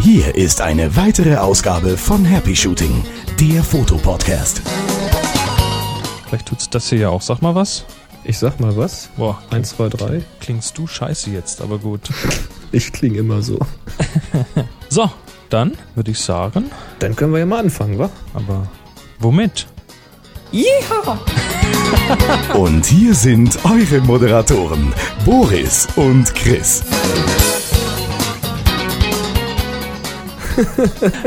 Hier ist eine weitere Ausgabe von Happy Shooting, der Fotopodcast. Vielleicht tut's das hier ja auch. Sag mal was. Ich sag mal was. Boah, Eins, zwei, drei. klingst du scheiße jetzt, aber gut. Ich klinge immer so. So, dann würde ich sagen, Dann können wir ja mal anfangen, wa? aber womit? Und hier sind eure Moderatoren, Boris und Chris.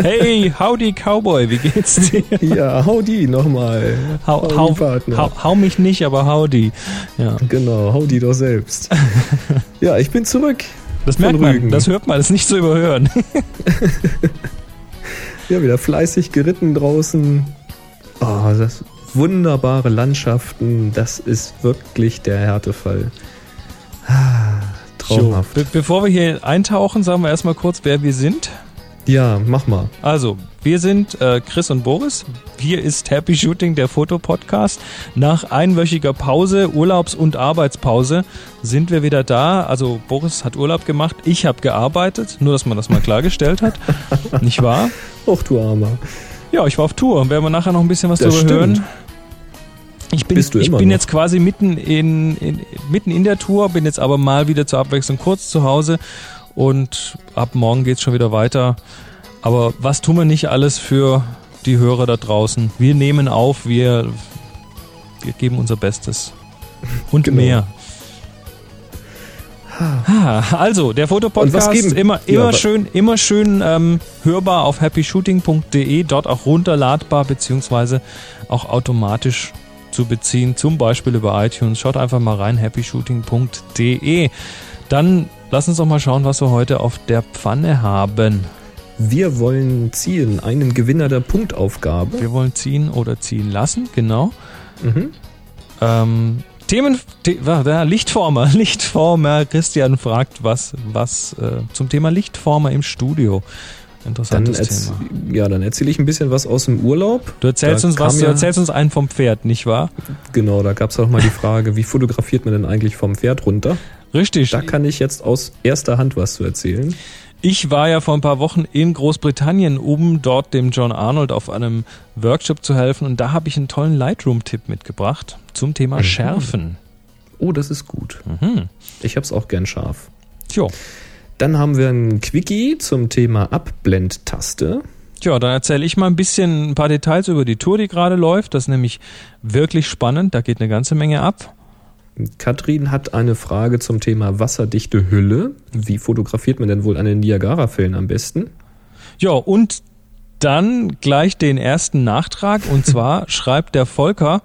Hey, howdy Cowboy, wie geht's dir? Ja, howdy nochmal. Hau, hau, hau, hau mich nicht, aber howdy. Ja, Genau, howdy doch selbst. ja, ich bin zurück. das merkt man, Rügen. das hört man, das ist nicht zu überhören. Ja, wieder fleißig geritten draußen. Oh, das wunderbare Landschaften. Das ist wirklich der Härtefall. Ah, Traumhaft. Be bevor wir hier eintauchen, sagen wir erstmal kurz, wer wir sind. Ja, mach mal. Also, wir sind äh, Chris und Boris. Hier ist Happy Shooting, der Fotopodcast. Nach einwöchiger Pause, Urlaubs- und Arbeitspause, sind wir wieder da. Also, Boris hat Urlaub gemacht, ich habe gearbeitet, nur dass man das mal klargestellt hat. Nicht wahr? Och, du Armer. Ja, ich war auf Tour. Werden wir nachher noch ein bisschen was Das darüber hören. stimmt. Ich bin, ich bin noch. jetzt quasi mitten in, in, mitten in der Tour, bin jetzt aber mal wieder zur Abwechslung kurz zu Hause und ab morgen geht's schon wieder weiter. Aber was tun wir nicht alles für die Hörer da draußen? Wir nehmen auf, wir, wir geben unser Bestes. Und Genau. mehr. Ah, Also, der Fotopodcast immer, Ja, immer wa- schön, immer schön ähm, hörbar auf happyshooting.de, dort auch runterladbar, beziehungsweise auch automatisch zu beziehen, zum Beispiel über iTunes. Schaut einfach mal rein, happyshooting.de. Dann lass uns doch mal schauen, was wir heute auf der Pfanne haben. Wir wollen ziehen, einen Gewinner der Punktaufgabe. Wir wollen ziehen oder ziehen lassen, genau. Mhm. Ähm, Themen, The, ja, Lichtformer, Lichtformer. Christian fragt was, was äh, zum Thema Lichtformer im Studio. Dann, Interessantes erz Thema. ja, dann erzähle ich ein bisschen was aus dem Urlaub. Du erzählst Da uns was, kam du ja- erzählst uns einen vom Pferd, nicht wahr? Genau, da gab es auch mal die Frage, wie fotografiert man denn eigentlich vom Pferd runter? Richtig. Da kann ich jetzt aus erster Hand was zu erzählen. Ich war ja vor ein paar Wochen in Großbritannien, um dort dem John Arnold auf einem Workshop zu helfen. Und da habe ich einen tollen Lightroom-Tipp mitgebracht zum Thema Mhm. Schärfen. Oh, das ist gut. Mhm. Ich hab's auch gern scharf. Tjo. Dann haben wir ein Quickie zum Thema Abblendtaste. Tja, dann erzähle ich mal ein bisschen ein paar Details über die Tour, die gerade läuft. Das ist nämlich wirklich spannend. Da geht eine ganze Menge ab. Katrin hat eine Frage zum Thema wasserdichte Hülle. Wie fotografiert man denn wohl eine Niagara-Fällen am besten? Ja, und dann gleich den ersten Nachtrag. Und zwar schreibt der Volker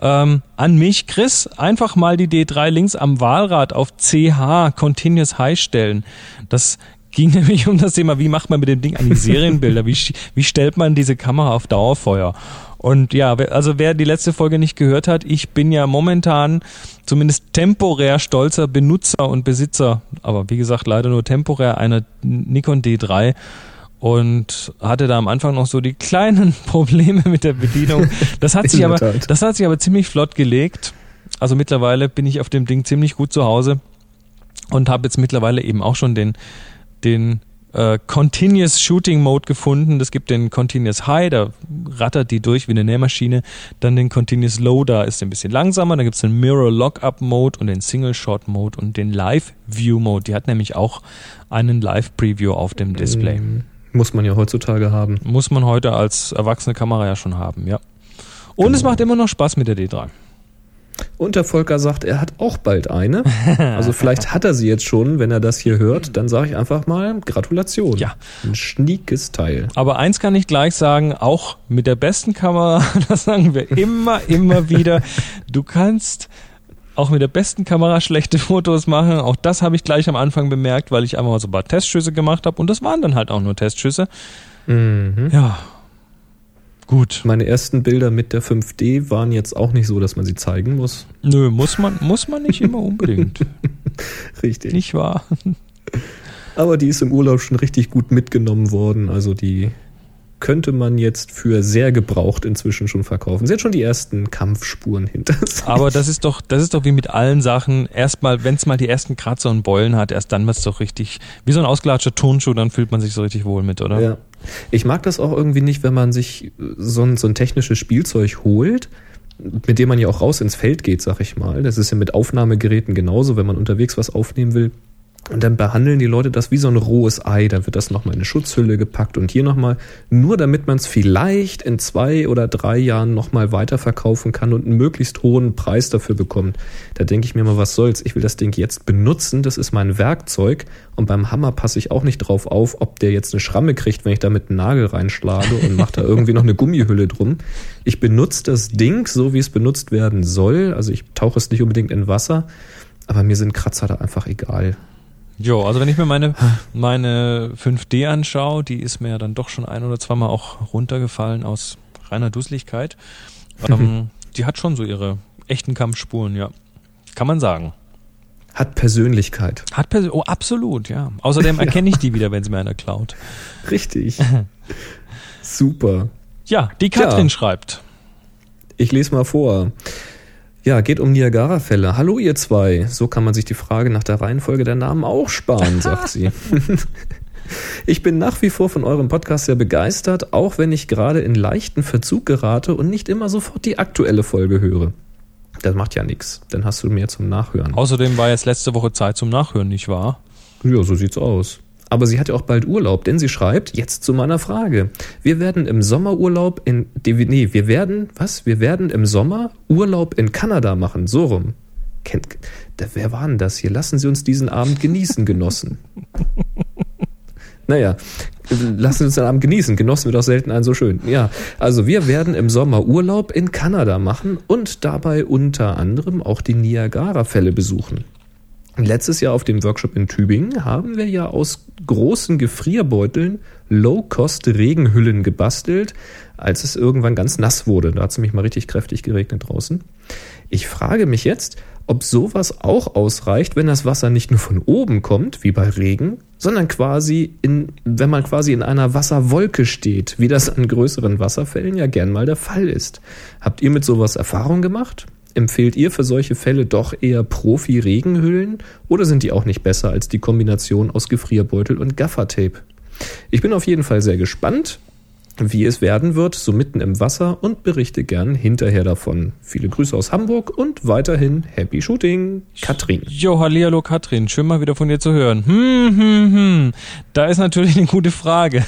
ähm, an mich, Chris, einfach mal die D3 links am Wahlrad auf CH Continuous High stellen. Das ging nämlich um das Thema, wie macht man mit dem Ding eigentlich Serienbilder? Wie, wie stellt man diese Kamera auf Dauerfeuer? Und ja, also wer die letzte Folge nicht gehört hat, ich bin ja momentan zumindest temporär stolzer Benutzer und Besitzer, aber wie gesagt leider nur temporär einer Nikon D3 und hatte da am Anfang noch so die kleinen Probleme mit der Bedienung. Das hat sich aber, das hat sich aber ziemlich flott gelegt. Also mittlerweile bin ich auf dem Ding ziemlich gut zu Hause und habe jetzt mittlerweile eben auch schon den den äh, Continuous Shooting Mode gefunden. Es gibt den Continuous High, da rattert die durch wie eine Nähmaschine. Dann den Continuous Low, da ist ein bisschen langsamer. Dann gibt es den Mirror Lockup Mode und den Single Shot Mode und den Live View Mode. Die hat nämlich auch einen Live Preview auf dem Display. Mm, Muss man ja heutzutage haben. Muss man heute als erwachsene Kamera ja schon haben, ja. Und es Genau. macht immer noch Spaß mit der D3. Und der Volker sagt, er hat auch bald eine. Also vielleicht hat er sie jetzt schon, wenn er das hier hört. Dann sage ich einfach mal Gratulation. Ja. Ein schniekes Teil. Aber eins kann ich gleich sagen, auch mit der besten Kamera, das sagen wir immer, immer wieder, du kannst auch mit der besten Kamera schlechte Fotos machen. Auch das habe ich gleich am Anfang bemerkt, weil ich einfach mal so ein paar Testschüsse gemacht habe und das waren dann halt auch nur Testschüsse. Mhm. Ja. Gut. Meine ersten Bilder mit der 5D waren jetzt auch nicht so, dass man sie zeigen muss. Nö, muss man, muss man nicht immer unbedingt. Richtig. Nicht wahr? Aber die ist im Urlaub schon richtig gut mitgenommen worden. Also die könnte man jetzt für sehr gebraucht inzwischen schon verkaufen. Sie hat schon die ersten Kampfspuren hinter sich. Aber das ist doch, das ist doch wie mit allen Sachen. Erstmal, wenn es mal die ersten Kratzer und Beulen hat, erst dann wird es doch richtig, wie so ein ausgelatschter Turnschuh, dann fühlt man sich so richtig wohl mit, oder? Ja. Ich mag das auch irgendwie nicht, wenn man sich so ein, so ein technisches Spielzeug holt, mit dem man ja auch raus ins Feld geht, sag ich mal. Das ist ja mit Aufnahmegeräten genauso, wenn man unterwegs was aufnehmen will und dann behandeln die Leute das wie so ein rohes Ei. Dann wird das nochmal in eine Schutzhülle gepackt und hier nochmal, nur damit man es vielleicht in zwei oder drei Jahren nochmal weiterverkaufen kann und einen möglichst hohen Preis dafür bekommt. Da denke ich mir mal, was soll's? Ich will das Ding jetzt benutzen. Das ist mein Werkzeug. Und beim Hammer passe ich auch nicht drauf auf, ob der jetzt eine Schramme kriegt, wenn ich da mit einem Nagel reinschlage und mache da irgendwie noch eine Gummihülle drum. Ich benutze das Ding so, wie es benutzt werden soll. Also ich tauche es nicht unbedingt in Wasser. Aber mir sind Kratzer da einfach egal. Jo, also wenn ich mir meine, meine 5D anschaue, die ist mir ja dann doch schon ein oder zweimal auch runtergefallen aus reiner Dusseligkeit. Ähm, die hat schon so ihre echten Kampfspuren, ja. Kann man sagen. Hat Persönlichkeit. Hat Persön oh, absolut, ja. Außerdem erkenne ich die wieder, wenn sie mir einer klaut. Richtig. Super. Ja, die Katrin ja. schreibt. Ich lese mal vor. Ja, geht um Niagara-Fälle. Hallo ihr zwei. So kann man sich die Frage nach der Reihenfolge der Namen auch sparen, sagt sie. Ich bin nach wie vor von eurem Podcast sehr begeistert, auch wenn ich gerade in leichten Verzug gerate und nicht immer sofort die aktuelle Folge höre. Das macht ja nichts. Dann hast du mehr zum Nachhören. Außerdem war jetzt letzte Woche Zeit zum Nachhören, nicht wahr? Ja, so sieht's aus. Aber sie hat ja auch bald Urlaub, denn sie schreibt, jetzt zu meiner Frage. Wir werden im Sommerurlaub in, nee, wir werden, was? Wir werden im Sommer Urlaub in Kanada machen, so rum. Kennt, wer war denn das hier? Lassen Sie uns diesen Abend genießen, Genossen. Naja, lassen Sie uns den Abend genießen. Genossen wird auch selten einen so schön. Ja, also wir werden im Sommer Urlaub in Kanada machen und dabei unter anderem auch die Niagara-Fälle besuchen. Letztes Jahr auf dem Workshop in Tübingen haben wir ja aus großen Gefrierbeuteln Low-Cost-Regenhüllen gebastelt, als es irgendwann ganz nass wurde. Da hat es nämlich mal richtig kräftig geregnet draußen. Ich frage mich jetzt, ob sowas auch ausreicht, wenn das Wasser nicht nur von oben kommt, wie bei Regen, sondern quasi in, wenn man quasi in einer Wasserwolke steht, wie das an größeren Wasserfällen ja gern mal der Fall ist. Habt ihr mit sowas Erfahrung gemacht? Empfehlt ihr für solche Fälle doch eher Profi-Regenhüllen oder sind die auch nicht besser als die Kombination aus Gefrierbeutel und Gaffertape? Ich bin auf jeden Fall sehr gespannt wie es werden wird, so mitten im Wasser und berichte gern hinterher davon. Viele Grüße aus Hamburg und weiterhin Happy Shooting, Katrin. Jo, hallihallo Katrin, schön mal wieder von dir zu hören. Hm, hm, hm. Da ist natürlich eine gute Frage.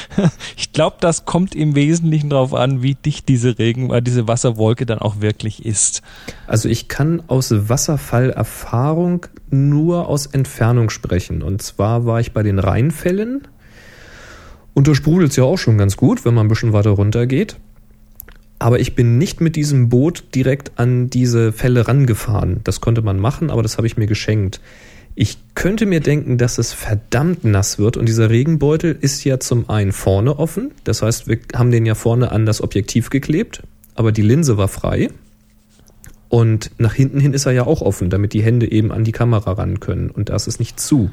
ich glaube, das kommt im Wesentlichen darauf an, wie dicht diese Regen, äh, diese Wasserwolke dann auch wirklich ist. Also ich kann aus Wasserfallerfahrung nur aus Entfernung sprechen. Und zwar war ich bei den Rheinfällen und da sprudelt es ja auch schon ganz gut, wenn man ein bisschen weiter runter geht. Aber ich bin nicht mit diesem Boot direkt an diese Fälle rangefahren. Das konnte man machen, aber das habe ich mir geschenkt. Ich könnte mir denken, dass es verdammt nass wird und dieser Regenbeutel ist ja zum einen vorne offen. Das heißt, wir haben den ja vorne an das Objektiv geklebt, aber die Linse war frei. Und nach hinten hin ist er ja auch offen, damit die Hände eben an die Kamera ran können. Und da ist es nicht zu.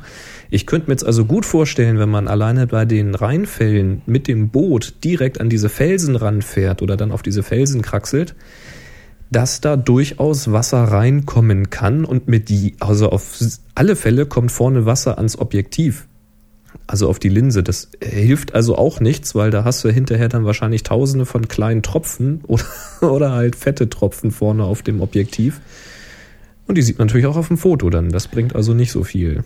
Ich könnte mir jetzt also gut vorstellen, wenn man alleine bei den Rheinfällen mit dem Boot direkt an diese Felsen ranfährt oder dann auf diese Felsen kraxelt, dass da durchaus Wasser reinkommen kann und mit die, also auf alle Fälle kommt vorne Wasser ans Objektiv also auf die Linse. Das hilft also auch nichts, weil da hast du hinterher dann wahrscheinlich tausende von kleinen Tropfen oder, oder halt fette Tropfen vorne auf dem Objektiv. Und die sieht man natürlich auch auf dem Foto dann. Das bringt also nicht so viel.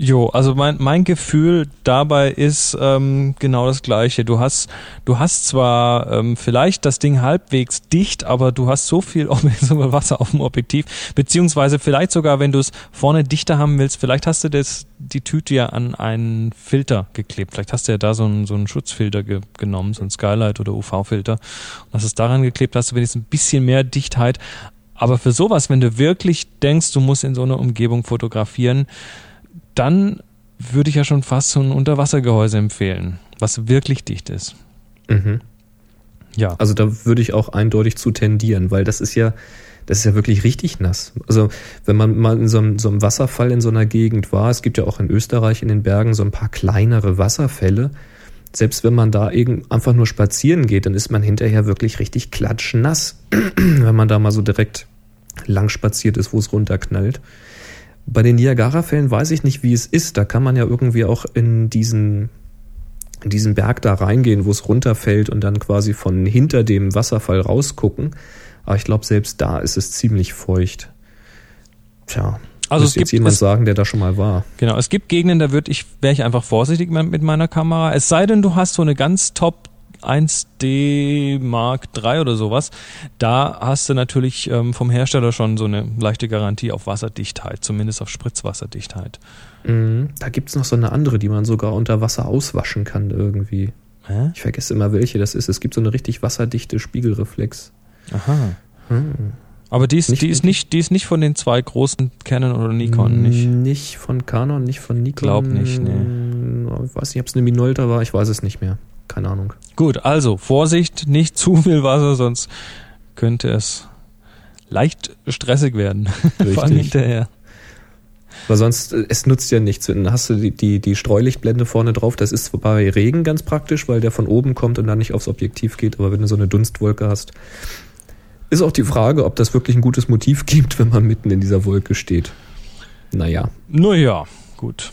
Jo, also mein, mein Gefühl dabei ist ähm, genau das gleiche. Du hast, du hast zwar ähm, vielleicht das Ding halbwegs dicht, aber du hast so viel Wasser auf dem Objektiv, beziehungsweise vielleicht sogar, wenn du es vorne dichter haben willst, vielleicht hast du das, die Tüte ja an einen Filter geklebt. Vielleicht hast du ja da so einen, so einen Schutzfilter ge genommen, so einen Skylight oder UV-Filter und hast es daran geklebt, hast du wenigstens ein bisschen mehr Dichtheit. Aber für sowas, wenn du wirklich denkst, du musst in so einer Umgebung fotografieren, dann würde ich ja schon fast so ein Unterwassergehäuse empfehlen, was wirklich dicht ist. Mhm. Ja. Also da würde ich auch eindeutig zu tendieren, weil das ist ja, das ist ja wirklich richtig nass. Also wenn man mal in so einem, so einem Wasserfall in so einer Gegend war, es gibt ja auch in Österreich in den Bergen so ein paar kleinere Wasserfälle, selbst wenn man da irgend einfach nur spazieren geht, dann ist man hinterher wirklich richtig klatschnass, wenn man da mal so direkt lang spaziert ist, wo es runterknallt. Bei den Niagara-Fällen weiß ich nicht, wie es ist. Da kann man ja irgendwie auch in diesen, in diesen Berg da reingehen, wo es runterfällt und dann quasi von hinter dem Wasserfall rausgucken. Aber ich glaube, selbst da ist es ziemlich feucht. Tja, also es jetzt gibt, jemand es, sagen, der da schon mal war. Genau, es gibt Gegenden, da würde ich, wäre ich einfach vorsichtig mit meiner Kamera. Es sei denn, du hast so eine ganz top 1D Mark III oder sowas. Da hast du natürlich ähm, vom Hersteller schon so eine leichte Garantie auf Wasserdichtheit, zumindest auf Spritzwasserdichtheit. Mhm. Da gibt's noch so eine andere, die man sogar unter Wasser auswaschen kann irgendwie. Hä? Ich vergesse immer, welche das ist. Es gibt so eine richtig wasserdichte Spiegelreflex. Aha. Hm. Aber die ist, nicht, die, ist nicht, die ist nicht von den zwei großen Canon oder Nikon, nicht? Nicht von Canon, nicht von Nikon. Glaub nicht, nee. Ich weiß nicht, ob es eine Minolta war, ich weiß es nicht mehr. Keine Ahnung. Gut, also Vorsicht, nicht zu viel Wasser, sonst könnte es leicht stressig werden. Richtig. hinterher. Weil sonst, äh, es nutzt ja nichts. Dann hast du die, die, die Streulichtblende vorne drauf. Das ist bei Regen ganz praktisch, weil der von oben kommt und dann nicht aufs Objektiv geht. Aber wenn du so eine Dunstwolke hast, ist auch die Frage, ob das wirklich ein gutes Motiv gibt, wenn man mitten in dieser Wolke steht. Naja. Naja, gut.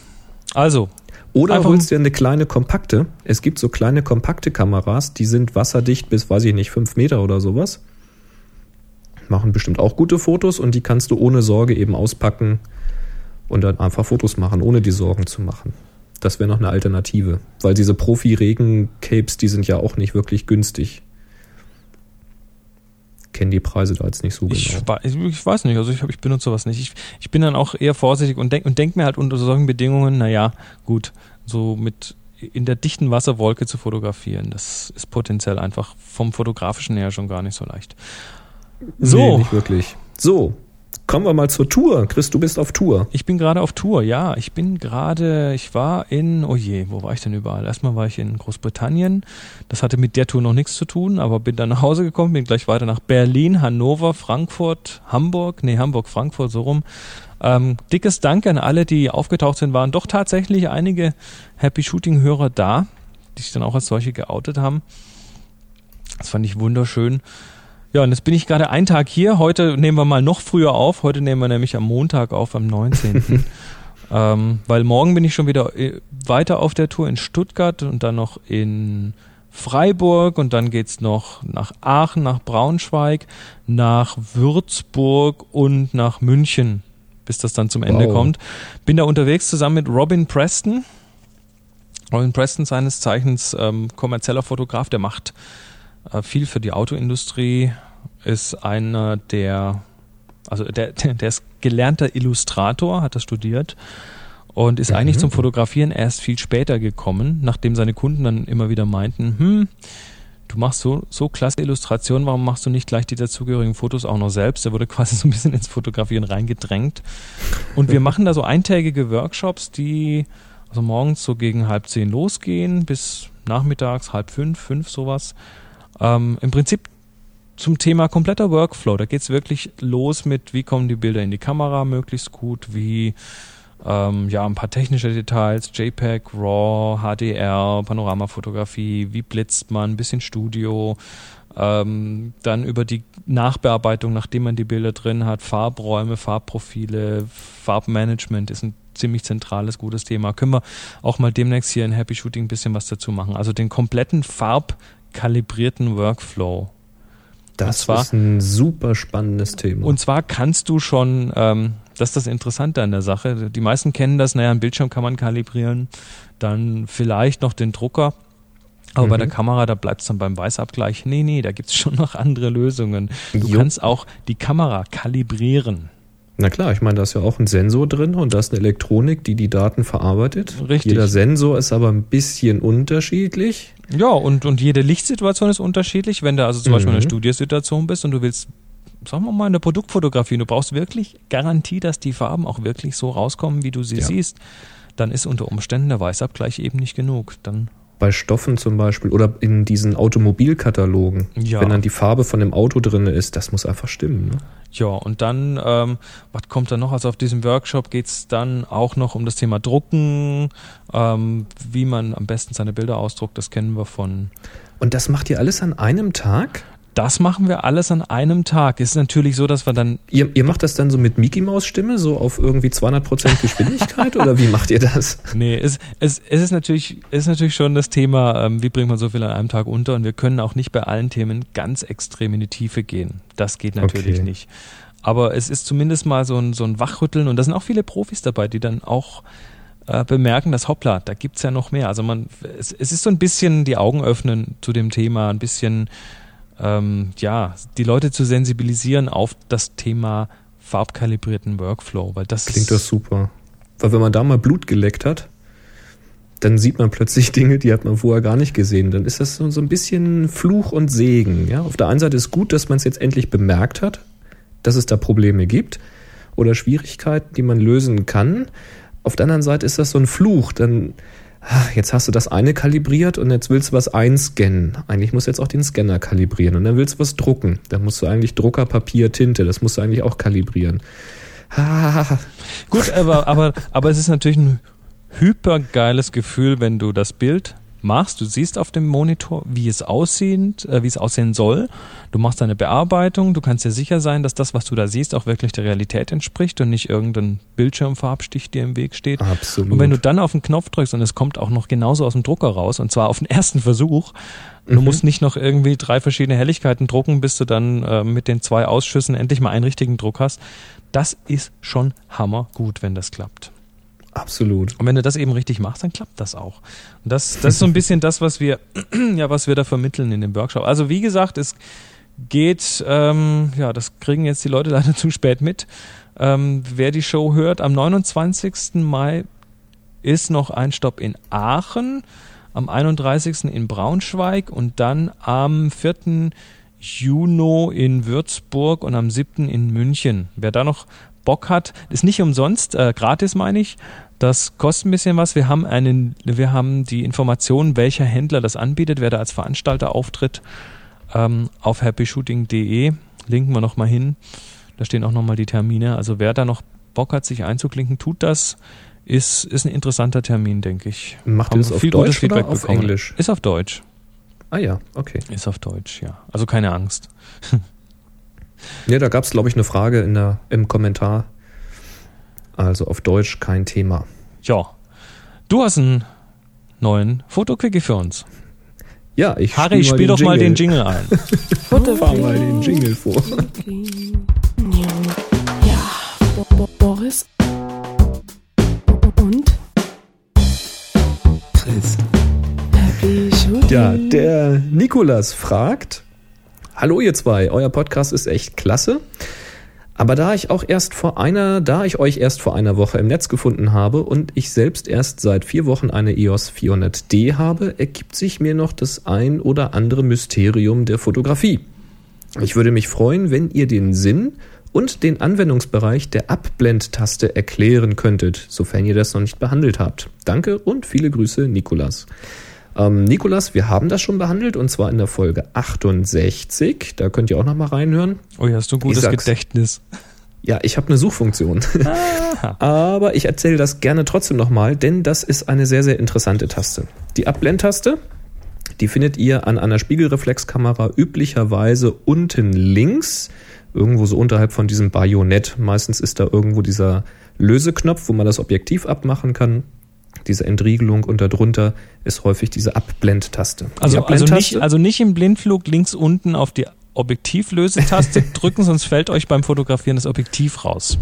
Also. Oder holst dir eine kleine kompakte. Es gibt so kleine kompakte Kameras, die sind wasserdicht bis, weiß ich nicht, fünf Meter oder sowas. Machen bestimmt auch gute Fotos und die kannst du ohne Sorge eben auspacken und dann einfach Fotos machen, ohne die Sorgen zu machen. Das wäre noch eine Alternative. Weil diese Profi-Regen-Capes, die sind ja auch nicht wirklich günstig kenne die Preise da jetzt nicht so ich, genau. Ich weiß nicht, also ich, ich benutze sowas nicht. Ich, ich bin dann auch eher vorsichtig und denke und denk mir halt unter solchen Bedingungen, naja, gut, so mit in der dichten Wasserwolke zu fotografieren, das ist potenziell einfach vom fotografischen her schon gar nicht so leicht. So. Nee, nicht wirklich. So, Kommen wir mal zur Tour. Chris, du bist auf Tour. Ich bin gerade auf Tour, ja. Ich bin gerade, ich war in, oh je, wo war ich denn überall? Erstmal war ich in Großbritannien. Das hatte mit der Tour noch nichts zu tun, aber bin dann nach Hause gekommen, bin gleich weiter nach Berlin, Hannover, Frankfurt, Hamburg, nee, Hamburg, Frankfurt, so rum. Ähm, dickes Dank an alle, die aufgetaucht sind, waren doch tatsächlich einige Happy Shooting Hörer da, die sich dann auch als solche geoutet haben. Das fand ich wunderschön. Ja, und jetzt bin ich gerade einen Tag hier. Heute nehmen wir mal noch früher auf. Heute nehmen wir nämlich am Montag auf, am 19. ähm, weil morgen bin ich schon wieder äh, weiter auf der Tour in Stuttgart und dann noch in Freiburg und dann geht's noch nach Aachen, nach Braunschweig, nach Würzburg und nach München, bis das dann zum Ende wow. kommt. Bin da unterwegs zusammen mit Robin Preston. Robin Preston seines Zeichens ähm, kommerzieller Fotograf, der macht viel für die Autoindustrie, ist einer der, also der, der ist gelernter Illustrator, hat das studiert und ist mhm. eigentlich zum Fotografieren erst viel später gekommen, nachdem seine Kunden dann immer wieder meinten, hm, du machst so, so klasse Illustrationen, warum machst du nicht gleich die dazugehörigen Fotos auch noch selbst? Er wurde quasi so ein bisschen ins Fotografieren reingedrängt. Und wir machen da so eintägige Workshops, die also morgens so gegen halb zehn losgehen, bis nachmittags halb fünf, fünf sowas. Ähm, Im Prinzip zum Thema kompletter Workflow. Da geht's wirklich los mit, wie kommen die Bilder in die Kamera möglichst gut, wie ähm, ja ein paar technische Details, JPEG, RAW, HDR, Panoramafotografie, wie blitzt man, ein bisschen Studio, ähm, dann über die Nachbearbeitung, nachdem man die Bilder drin hat, Farbräume, Farbprofile, Farbmanagement ist ein ziemlich zentrales, gutes Thema. Können wir auch mal demnächst hier in Happy Shooting ein bisschen was dazu machen. Also den kompletten Farb kalibrierten Workflow. Das zwar, ist ein super spannendes Thema. Und zwar kannst du schon, ähm, das ist das Interessante an der Sache, die meisten kennen das, naja, ein Bildschirm kann man kalibrieren, dann vielleicht noch den Drucker, aber mhm. bei der Kamera, da bleibt es dann beim Weißabgleich. Nee, nee, da gibt es schon noch andere Lösungen. Du jo. kannst auch die Kamera kalibrieren. Na klar, ich meine, da ist ja auch ein Sensor drin und da ist eine Elektronik, die die Daten verarbeitet. Richtig. Jeder Sensor ist aber ein bisschen unterschiedlich. Ja, und, und jede Lichtsituation ist unterschiedlich. Wenn du also zum mhm. Beispiel in einer mhm. Studiosituation bist und du willst, sagen wir mal, eine Produktfotografie, du brauchst wirklich Garantie, dass die Farben auch wirklich so rauskommen, wie du sie ja. siehst, dann ist unter Umständen der Weißabgleich eben nicht genug. Dann bei Stoffen zum Beispiel oder in diesen Automobilkatalogen, Ja. wenn dann die Farbe von dem Auto drin ist, das muss einfach stimmen. Ne? Ja, und dann, ähm, was kommt da noch? Also auf diesem Workshop geht's dann auch noch um das Thema Drucken, ähm, wie man am besten seine Bilder ausdruckt, das kennen wir von. Und das macht ihr alles an einem Tag? Das machen wir alles an einem Tag. Ist natürlich so, dass wir dann Ihr, ihr macht das dann so mit Mickey Maus Stimme, so auf irgendwie 200% Geschwindigkeit oder wie macht ihr das? Nee, es, es, es ist natürlich, es ist natürlich schon das Thema, ähm, wie bringt man so viel an einem Tag unter und wir können auch nicht bei allen Themen ganz extrem in die Tiefe gehen. Das geht natürlich Okay. nicht. Aber es ist zumindest mal so ein, so ein Wachrütteln und da sind auch viele Profis dabei, die dann auch äh, bemerken, dass hoppla, da gibt's ja noch mehr. Also man, es, es ist so ein bisschen die Augen öffnen zu dem Thema, ein bisschen, ähm, ja, die Leute zu sensibilisieren auf das Thema farbkalibrierten Workflow, weil das Klingt das super. Weil wenn man da mal Blut geleckt hat, dann sieht man plötzlich Dinge, die hat man vorher gar nicht gesehen. Dann ist das so, so ein bisschen Fluch und Segen. Ja? Auf der einen Seite ist gut, dass man es jetzt endlich bemerkt hat, dass es da Probleme gibt oder Schwierigkeiten, die man lösen kann. Auf der anderen Seite ist das so ein Fluch. Dann, jetzt hast du das eine kalibriert und jetzt willst du was einscannen. Eigentlich musst du jetzt auch den Scanner kalibrieren und dann willst du was drucken. Dann musst du eigentlich Drucker, Papier, Tinte, das musst du eigentlich auch kalibrieren. Ah, Gut, aber, aber, aber es ist natürlich ein hypergeiles Gefühl, wenn du das Bild machst. Du siehst auf dem Monitor, wie es aussieht, äh, wie es aussehen soll. Du machst deine Bearbeitung. Du kannst dir sicher sein, dass das, was du da siehst, auch wirklich der Realität entspricht und nicht irgendein Bildschirmfarbstich dir im Weg steht. Absolut. Und wenn du dann auf den Knopf drückst und es kommt auch noch genauso aus dem Drucker raus, und zwar auf den ersten Versuch, du musst nicht noch irgendwie drei verschiedene Helligkeiten drucken, bis du dann äh, mit den zwei Ausschüssen endlich mal einen richtigen Druck hast. Das ist schon hammergut, wenn das klappt. Absolut. Und wenn du das eben richtig machst, dann klappt das auch. Und das, das ist so ein bisschen das, was wir, ja, was wir da vermitteln in dem Workshop. Also wie gesagt, es geht, ähm, ja, das kriegen jetzt die Leute leider zu spät mit. Ähm, wer die Show hört, am 29. Mai ist noch ein Stopp in Aachen, am 31. in Braunschweig und dann am 4. Juni in Würzburg und am 7. in München. Wer da noch Bock hat, ist nicht umsonst, äh, gratis meine ich. Das kostet ein bisschen was. Wir haben einen, wir haben die Informationen, welcher Händler das anbietet, wer da als Veranstalter auftritt, ähm, auf happyshooting.de. Linken wir nochmal hin. Da stehen auch nochmal die Termine. Also wer da noch Bock hat, sich einzuklinken, tut das. Ist, ist ein interessanter Termin, denke ich. Macht Haben das auf viel gutes Deutsch oder Feedback auf bekommen. Englisch? Ist auf Deutsch. Ah ja, okay. Ist auf Deutsch, ja. Also keine Angst. Ja, da gab es, glaube ich, eine Frage in der, im Kommentar. Also auf Deutsch kein Thema. Ja. Du hast einen neuen Fotoquickie für uns. Ja, ich Harry, spiel, spiel doch mal den Jingle ein. Fahr mal den Jingle vor. Ja, Bo Bo Boris. Und? Chris. Ja, der Nikolas fragt: Hallo, ihr zwei, euer Podcast ist echt klasse. Aber da ich auch erst vor einer, da ich euch erst vor einer Woche im Netz gefunden habe und ich selbst erst seit vier Wochen eine EOS 400D habe, ergibt sich mir noch das ein oder andere Mysterium der Fotografie. Ich würde mich freuen, wenn ihr den Sinn und den Anwendungsbereich der Abblendtaste erklären könntet, sofern ihr das noch nicht behandelt habt. Danke und viele Grüße, Nikolas. Ähm, Nikolas, wir haben das schon behandelt und zwar in der Folge 68. Da könnt ihr auch noch mal reinhören. Oh, hast du ein gutes. Gedächtnis. Ja, ich habe eine Suchfunktion. Aber ich erzähle das gerne trotzdem nochmal, denn das ist eine sehr, sehr interessante Taste. Die Abblendtaste, die findet ihr an einer Spiegelreflexkamera üblicherweise unten links, irgendwo so unterhalb von diesem Bajonett. Meistens ist da irgendwo dieser Löseknopf, wo man das Objektiv abmachen kann. Diese Entriegelung und darunter ist häufig diese Abblendtaste. Die Also, also, nicht, also nicht im Blindflug links unten auf die Objektivlösetaste drücken, sonst fällt euch beim Fotografieren das Objektiv raus.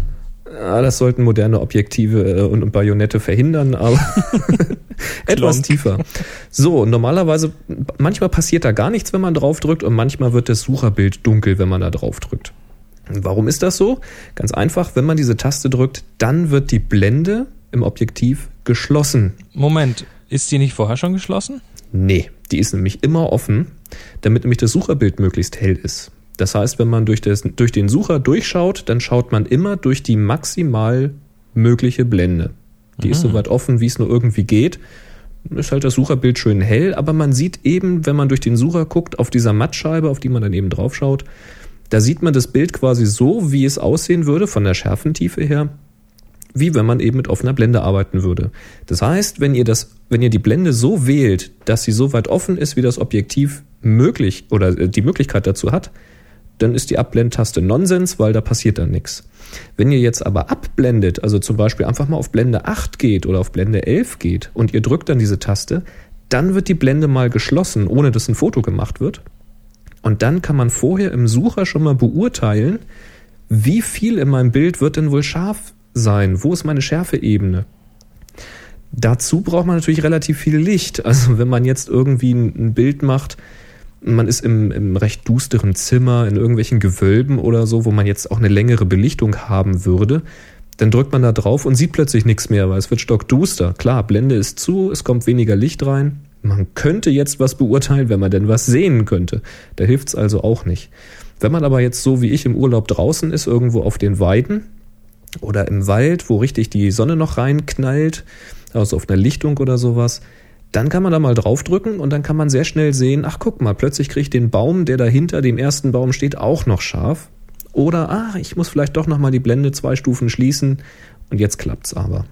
Ja, das sollten moderne Objektive äh, und, Bajonette verhindern, aber etwas tiefer. So, normalerweise, manchmal passiert da gar nichts, wenn man draufdrückt und manchmal wird das Sucherbild dunkel, wenn man da draufdrückt. Warum ist das so? Ganz einfach, wenn man diese Taste drückt, dann wird die Blende im Objektiv geschlossen. Moment, ist die nicht vorher schon geschlossen? Nee, die ist nämlich immer offen, damit nämlich das Sucherbild möglichst hell ist. Das heißt, wenn man durch, das, durch den Sucher durchschaut, dann schaut man immer durch die maximal mögliche Blende. Die ist so weit offen, wie es nur irgendwie geht. ist halt das Sucherbild schön hell, aber man sieht eben, wenn man durch den Sucher guckt, auf dieser Mattscheibe, auf die man dann eben draufschaut, da sieht man das Bild quasi so, wie es aussehen würde von der Schärfentiefe her, wie wenn man eben mit offener Blende arbeiten würde. Das heißt, wenn ihr das, wenn ihr die Blende so wählt, dass sie so weit offen ist, wie das Objektiv möglich oder äh, die Möglichkeit dazu hat, dann ist die Abblendtaste Nonsens, weil da passiert dann nichts. Wenn ihr jetzt aber abblendet, also zum Beispiel einfach mal auf Blende 8 geht oder auf Blende 11 geht und ihr drückt dann diese Taste, dann wird die Blende mal geschlossen, ohne dass ein Foto gemacht wird. Und dann kann man vorher im Sucher schon mal beurteilen, wie viel in meinem Bild wird denn wohl scharf sein? Wo ist meine Schärfeebene? Dazu braucht man natürlich relativ viel Licht. Also wenn man jetzt irgendwie ein Bild macht, man ist im, im recht dusteren Zimmer, in irgendwelchen Gewölben oder so, wo man jetzt auch eine längere Belichtung haben würde, dann drückt man da drauf und sieht plötzlich nichts mehr, weil es wird stockduster. Klar, Blende ist zu, es kommt weniger Licht rein. Man könnte jetzt was beurteilen, wenn man denn was sehen könnte. Da hilft es also auch nicht. Wenn man aber jetzt so wie ich im Urlaub draußen ist, irgendwo auf den Weiden oder im Wald, wo richtig die Sonne noch reinknallt, also auf einer Lichtung oder sowas, dann kann man da mal draufdrücken und dann kann man sehr schnell sehen, ach guck mal, plötzlich kriege ich den Baum, der da hinter dem ersten Baum steht, auch noch scharf. Oder, ach, ich muss vielleicht doch nochmal die Blende zwei Stufen schließen und jetzt klappt's aber.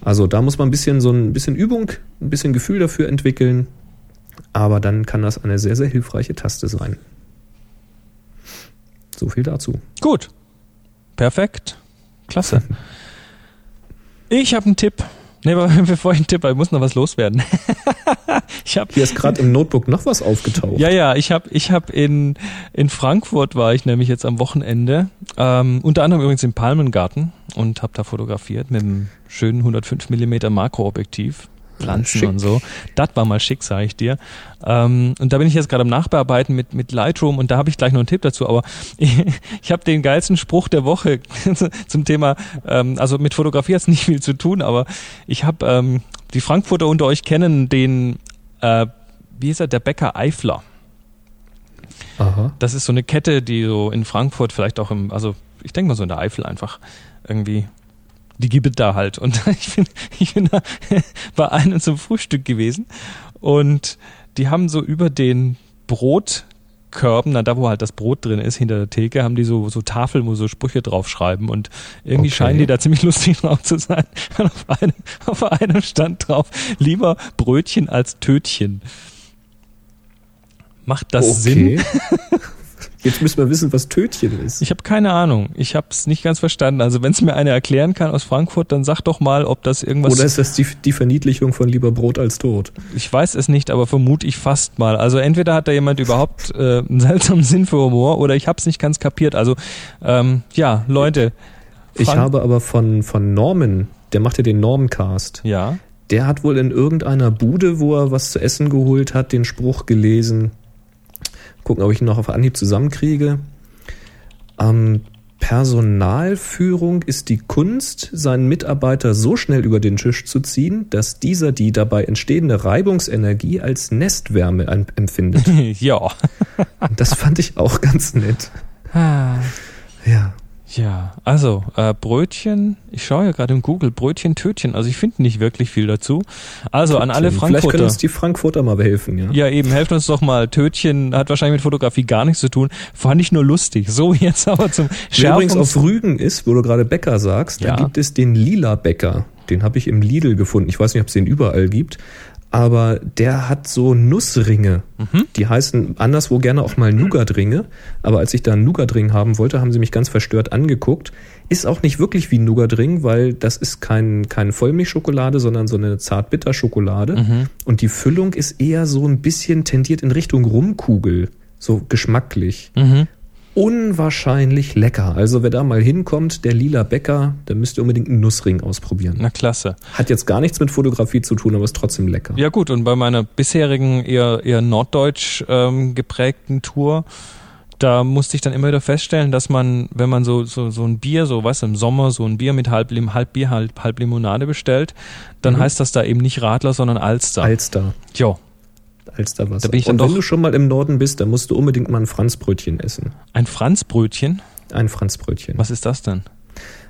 Also da muss man ein bisschen so ein bisschen Übung, ein bisschen Gefühl dafür entwickeln, aber dann kann das eine sehr, sehr hilfreiche Taste sein. So viel dazu. Gut. Perfekt. Klasse. Ich habe einen Tipp. Nee, aber bevor ich einen Tipp habe, ich muss noch was loswerden. ich hab, Hier ist gerade im Notebook noch was aufgetaucht. Ja, ja, ich habe ich hab in, in Frankfurt war ich nämlich jetzt am Wochenende, ähm, unter anderem übrigens im Palmengarten und habe da fotografiert mit einem schönen 105 Millimeter Makroobjektiv. Pflanzen Schick. und so. Das war mal schick, sage ich dir. Ähm, und da bin ich jetzt gerade am Nachbearbeiten mit, mit Lightroom und da habe ich gleich noch einen Tipp dazu. Aber ich, ich habe den geilsten Spruch der Woche zum Thema, ähm, also mit Fotografie hat's nicht viel zu tun, aber ich habe, ähm, die Frankfurter unter euch kennen den, äh, wie ist er, der Bäcker Eifler. Aha. Das ist so eine Kette, die so in Frankfurt vielleicht auch im, also ich denke mal so in der Eifel einfach irgendwie die gibt es da halt. Und ich bin, ich bin da bei einem zum Frühstück gewesen und die haben so über den Brotkörben, na da wo halt das Brot drin ist, hinter der Theke, haben die so, so Tafeln, wo so Sprüche draufschreiben und irgendwie Okay. scheinen die da ziemlich lustig drauf zu sein. Und auf einem, auf einem stand drauf, lieber Brötchen als Tötchen. Macht das Sinn? Jetzt müssen wir wissen, was Tötchen ist. Ich habe keine Ahnung. Ich habe es nicht ganz verstanden. Also wenn es mir einer erklären kann aus Frankfurt, dann sag doch mal, ob das irgendwas. Oder ist das die, die Verniedlichung von lieber Brot als Tod? ich weiß es nicht, aber vermute ich fast mal. Also entweder hat da jemand überhaupt äh, einen seltsamen Sinn für Humor oder ich habe es nicht ganz kapiert. Also ähm, ja, Leute. Ich Frank- habe aber von, von Norman, der macht ja den Normcast, Ja. der hat wohl in irgendeiner Bude, wo er was zu essen geholt hat, den Spruch gelesen. Gucken, ob ich ihn noch auf Anhieb zusammenkriege. Ähm, Personalführung ist die Kunst, seinen Mitarbeiter so schnell über den Tisch zu ziehen, dass dieser die dabei entstehende Reibungsenergie als Nestwärme empfindet. ja. Das fand ich auch ganz nett. Ja. Ja, also äh, Brötchen, ich schaue ja gerade im Google, Brötchen, Tötchen, also ich finde nicht wirklich viel dazu. Also an alle Vielleicht können Frankfurter. uns die Frankfurter mal helfen, ja. Ja, eben, helft uns doch mal. Tötchen hat wahrscheinlich mit Fotografie gar nichts zu tun. Fand ich nur lustig. So, jetzt aber zum Wer übrigens auf Rügen ist, wo du gerade Bäcker sagst, Ja. da gibt es den Lila Bäcker. Den habe ich im Lidl gefunden. Ich weiß nicht, ob es den überall gibt. Aber der hat so Nussringe. Mhm. Die heißen anderswo gerne auch mal Nougatringe. Aber als ich da einen Nougatring haben wollte, haben sie mich ganz verstört angeguckt. Ist auch nicht wirklich wie ein Nougatring, weil das ist kein, kein Vollmilchschokolade, sondern so eine Zartbitterschokolade. Mhm. Und die Füllung ist eher so ein bisschen tendiert in Richtung Rumkugel. So geschmacklich Mhm. Unwahrscheinlich lecker. Also wer da mal hinkommt, der lila Bäcker, der müsst ihr unbedingt einen Nussring ausprobieren. Na klasse. Hat jetzt gar nichts mit Fotografie zu tun, aber ist trotzdem lecker. Ja gut, und bei meiner bisherigen eher, eher norddeutsch ähm, geprägten Tour, da musste ich dann immer wieder feststellen, dass man, wenn man so, so, so ein Bier, so weißt du, im Sommer so ein Bier mit halb, halb Bier, halb, halb Limonade bestellt, dann Mhm. heißt das da eben nicht Radler, sondern Alster. Alster. Jo, Alsterwasser. Da bin ich dann Und wenn du schon mal im Norden bist, dann musst du unbedingt mal ein Franzbrötchen essen. ein Franzbrötchen. Ein Franzbrötchen. Was ist das denn?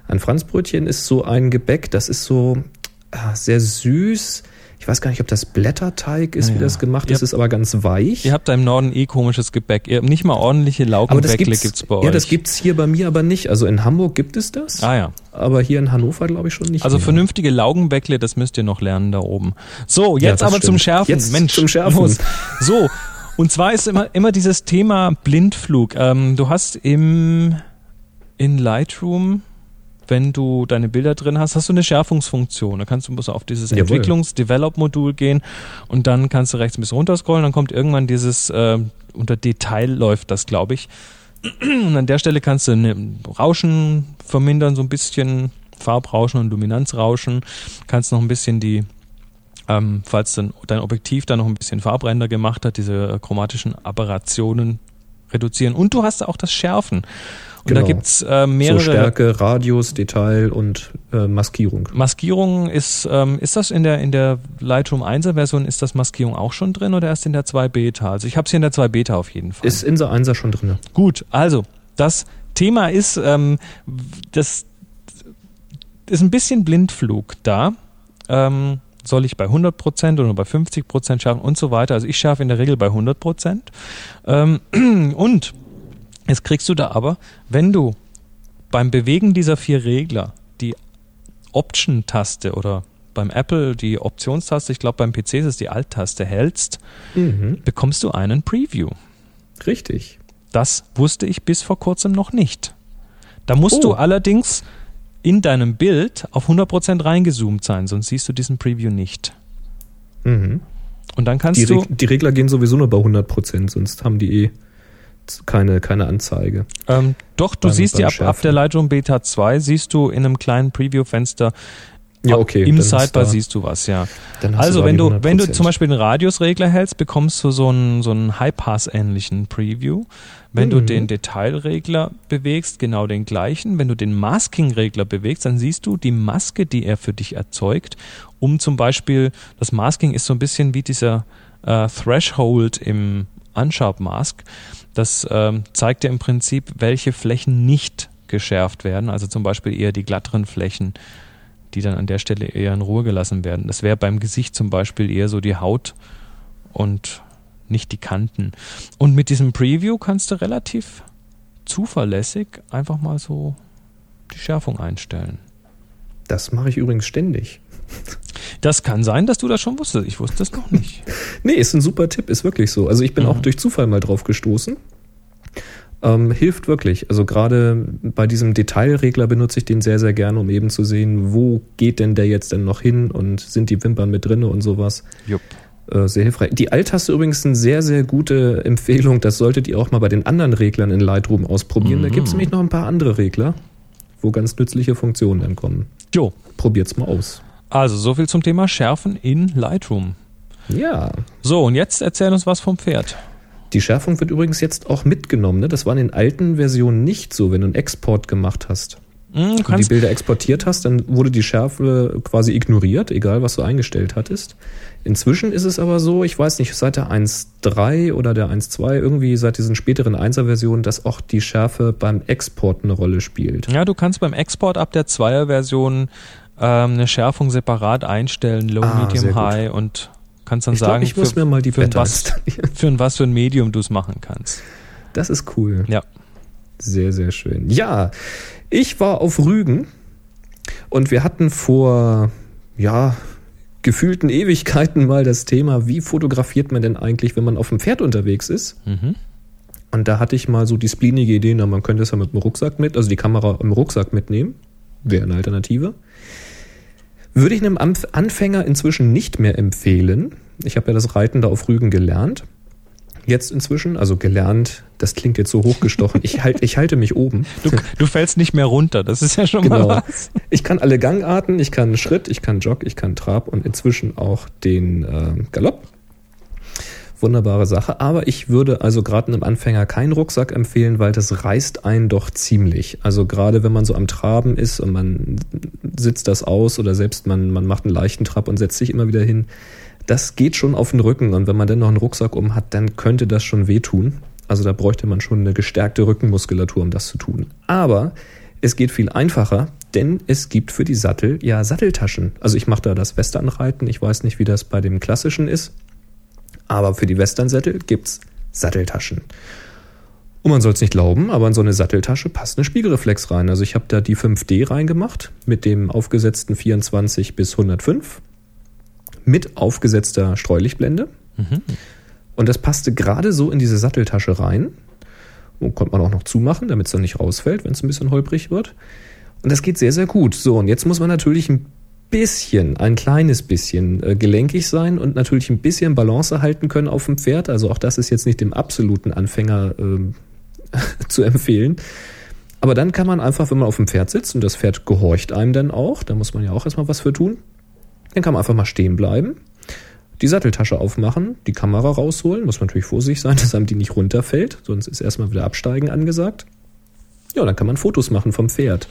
Ein Franzbrötchen ist so ein Gebäck, das ist so ah, sehr süß. Ich weiß gar nicht, ob das Blätterteig ist, Ja, wie das gemacht ja. ist, ist aber ganz weich. Ihr habt da im Norden eh komisches Gebäck. Ihr habt nicht mal ordentliche Laugenbäckle gibt's, gibt's bei euch. ja, das gibt's hier bei mir aber nicht. Also in Hamburg gibt es das, Ah ja. aber hier in Hannover glaube ich schon nicht. Also mehr. vernünftige Laugenbäckle, das müsst ihr noch lernen da oben. So, Ja, jetzt das aber zum stimmt. Schärfen. Jetzt Mensch, zum Schärfen. los. So, und zwar ist immer, immer dieses Thema Blindflug. Ähm, du hast im, in Lightroom, wenn du deine Bilder drin hast, hast du eine Schärfungsfunktion. Da kannst du bloß auf dieses. Entwicklungs-Develop-Modul gehen und dann kannst du rechts ein bisschen runterscrollen, dann kommt irgendwann dieses, äh, unter Detail läuft das, glaube ich. Und an der Stelle kannst du eine Rauschen vermindern, so ein bisschen Farbrauschen und Luminanzrauschen. Kannst noch ein bisschen die, ähm, falls dann dein Objektiv da noch ein bisschen Farbränder gemacht hat, diese chromatischen Aberrationen reduzieren. Und du hast auch das Schärfen. Und da Genau. gibt's äh, so mehrere Stärke, Radius, Detail und äh, Maskierung. Maskierungen. Ist, ähm, ist das in der, in der Lightroom 1er Version, ist das Maskierung auch schon drin oder erst in der 2 Beta? Also ich habe hier in der 2 Beta auf jeden Fall. Ist Insa 1er schon drin. Gut, also das Thema ist, ähm, das ist ein bisschen Blindflug da. Ähm, soll ich bei 100% oder bei 50% schärfen und so weiter. Also ich schärfe in der Regel bei 100%. Ähm, und jetzt kriegst du da aber, wenn du beim Bewegen dieser vier Regler die Option-Taste oder beim Apple die Optionstaste, ich glaube beim PC ist es die Alt-Taste, hältst, Mhm. bekommst du einen Preview. Richtig. Das wusste ich bis vor kurzem noch nicht. Da musst Oh. du allerdings in deinem Bild auf 100% reingezoomt sein, sonst siehst du diesen Preview nicht. Mhm. Und dann kannst Die, du, Reg die Regler gehen sowieso nur bei 100%, sonst haben die eh keine, keine Anzeige. ähm, doch, du beim- siehst ja ab, ab der Lightroom Beta 2, siehst du in einem kleinen Preview-Fenster, Ja, okay. im Sidebar siehst du was, ja. Also da wenn die du, wenn du 100%. zum Beispiel den Radiusregler hältst, bekommst du so einen, so einen High-Pass-ähnlichen Preview. Wenn du Mhm. den Detailregler bewegst, genau den gleichen. Wenn du den Masking-Regler bewegst, dann siehst du die Maske, die er für dich erzeugt, um zum Beispiel, das Masking ist so ein bisschen wie dieser äh, Threshold im Unsharp Mask. Das ähm, zeigt dir im Prinzip, welche Flächen nicht geschärft werden. Also zum Beispiel eher die glatteren Flächen, die dann an der Stelle eher in Ruhe gelassen werden. Das wäre beim Gesicht zum Beispiel eher so die Haut und nicht die Kanten. Und mit diesem Preview kannst du relativ zuverlässig einfach mal so die Schärfung einstellen. Das mache ich übrigens ständig. Das kann sein, dass du das schon wusstest. Ich wusste es noch nicht. Nee, ist ein super Tipp, ist wirklich so. Also ich bin Mhm. auch durch Zufall mal drauf gestoßen. Ähm, hilft wirklich. Also gerade bei diesem Detailregler benutze ich den sehr, sehr gerne, um eben zu sehen, wo geht denn der jetzt denn noch hin und sind die Wimpern mit drinne und sowas. Jupp. Äh, sehr hilfreich. Die Alt-Taste übrigens eine sehr, sehr gute Empfehlung. Das solltet ihr auch mal bei den anderen Reglern in Lightroom ausprobieren. Da Mhm. gibt es nämlich noch ein paar andere Regler, wo ganz nützliche Funktionen dann kommen. Jo. Probiert's mal aus. Also, so viel zum Thema Schärfen in Lightroom. Ja. So, und jetzt erzähl uns was vom Pferd. Die Schärfung wird übrigens jetzt auch mitgenommen. Ne? Das war in den alten Versionen nicht so, wenn du einen Export gemacht hast. Hm, Du und die Bilder exportiert hast, dann wurde die Schärfe quasi ignoriert, egal was du eingestellt hattest. Inzwischen ist es aber so, ich weiß nicht, seit der 1.3 oder der 1.2, irgendwie seit diesen späteren 1er-Versionen, dass auch die Schärfe beim Export eine Rolle spielt. ja, du kannst beim Export ab der Zweier-Version ähm, eine Schärfung separat einstellen, Low, Ah, Medium, gut. High und kannst dann Ich sagen, ich muss für, mir mal die für, ein was, für ein was für ein Medium du es machen kannst. Das ist cool. Ja. Sehr, sehr schön. Ja, ich war auf Rügen und wir hatten vor, ja, gefühlten Ewigkeiten mal das Thema, wie fotografiert man denn eigentlich, wenn man auf dem Pferd unterwegs ist? Mhm. Und da hatte ich mal so die splinige Idee, na, man könnte es ja mit dem Rucksack mit, also die Kamera im Rucksack mitnehmen. Wäre eine Alternative. Würde ich einem Anf- Anfänger inzwischen nicht mehr empfehlen. Ich habe ja das Reiten da auf Rügen gelernt. Jetzt inzwischen, also gelernt, das klingt jetzt so hochgestochen. Ich, halt, ich halte mich oben. Du, du fällst nicht mehr runter, das ist ja schon Genau. mal was. Ich kann alle Gangarten, ich kann Schritt, ich kann Jog, ich kann Trab und inzwischen auch den äh, Galopp. Wunderbare Sache. Aber ich würde also gerade einem Anfänger keinen Rucksack empfehlen, weil das reißt einen doch ziemlich. Also gerade wenn man so am Traben ist und man sitzt das aus oder selbst man, man macht einen leichten Trab und setzt sich immer wieder hin, das geht schon auf den Rücken. Und wenn man dann noch einen Rucksack um hat, dann könnte das schon wehtun. Also da bräuchte man schon eine gestärkte Rückenmuskulatur, um das zu tun. Aber es geht viel einfacher, denn es gibt für die Sattel ja Satteltaschen. Also ich mache da das Westernreiten. Ich weiß nicht, wie das bei dem klassischen ist. Aber für die Westernsättel gibt's Satteltaschen. Und man soll es nicht glauben, aber in so eine Satteltasche passt eine Spiegelreflex rein. Also ich habe da die 5D reingemacht mit dem aufgesetzten 24 bis 105 mit aufgesetzter Streulichtblende. Und das passte gerade so in diese Satteltasche rein. Und konnte man auch noch zumachen, damit es dann nicht rausfällt, wenn es ein bisschen holprig wird. Und das geht sehr, sehr gut. So, und jetzt muss man natürlich ein bisschen, ein kleines bisschen äh, gelenkig sein und natürlich ein bisschen Balance halten können auf dem Pferd. Also auch das ist jetzt nicht dem absoluten Anfänger ähm, zu empfehlen. Aber dann kann man einfach, wenn man auf dem Pferd sitzt und das Pferd gehorcht einem dann auch, da muss man ja auch erstmal was für tun, dann kann man einfach mal stehen bleiben, die Satteltasche aufmachen, die Kamera rausholen, muss man natürlich vorsichtig sein, dass einem die nicht runterfällt, sonst ist erstmal wieder Absteigen angesagt. Ja, dann kann man Fotos machen vom Pferd.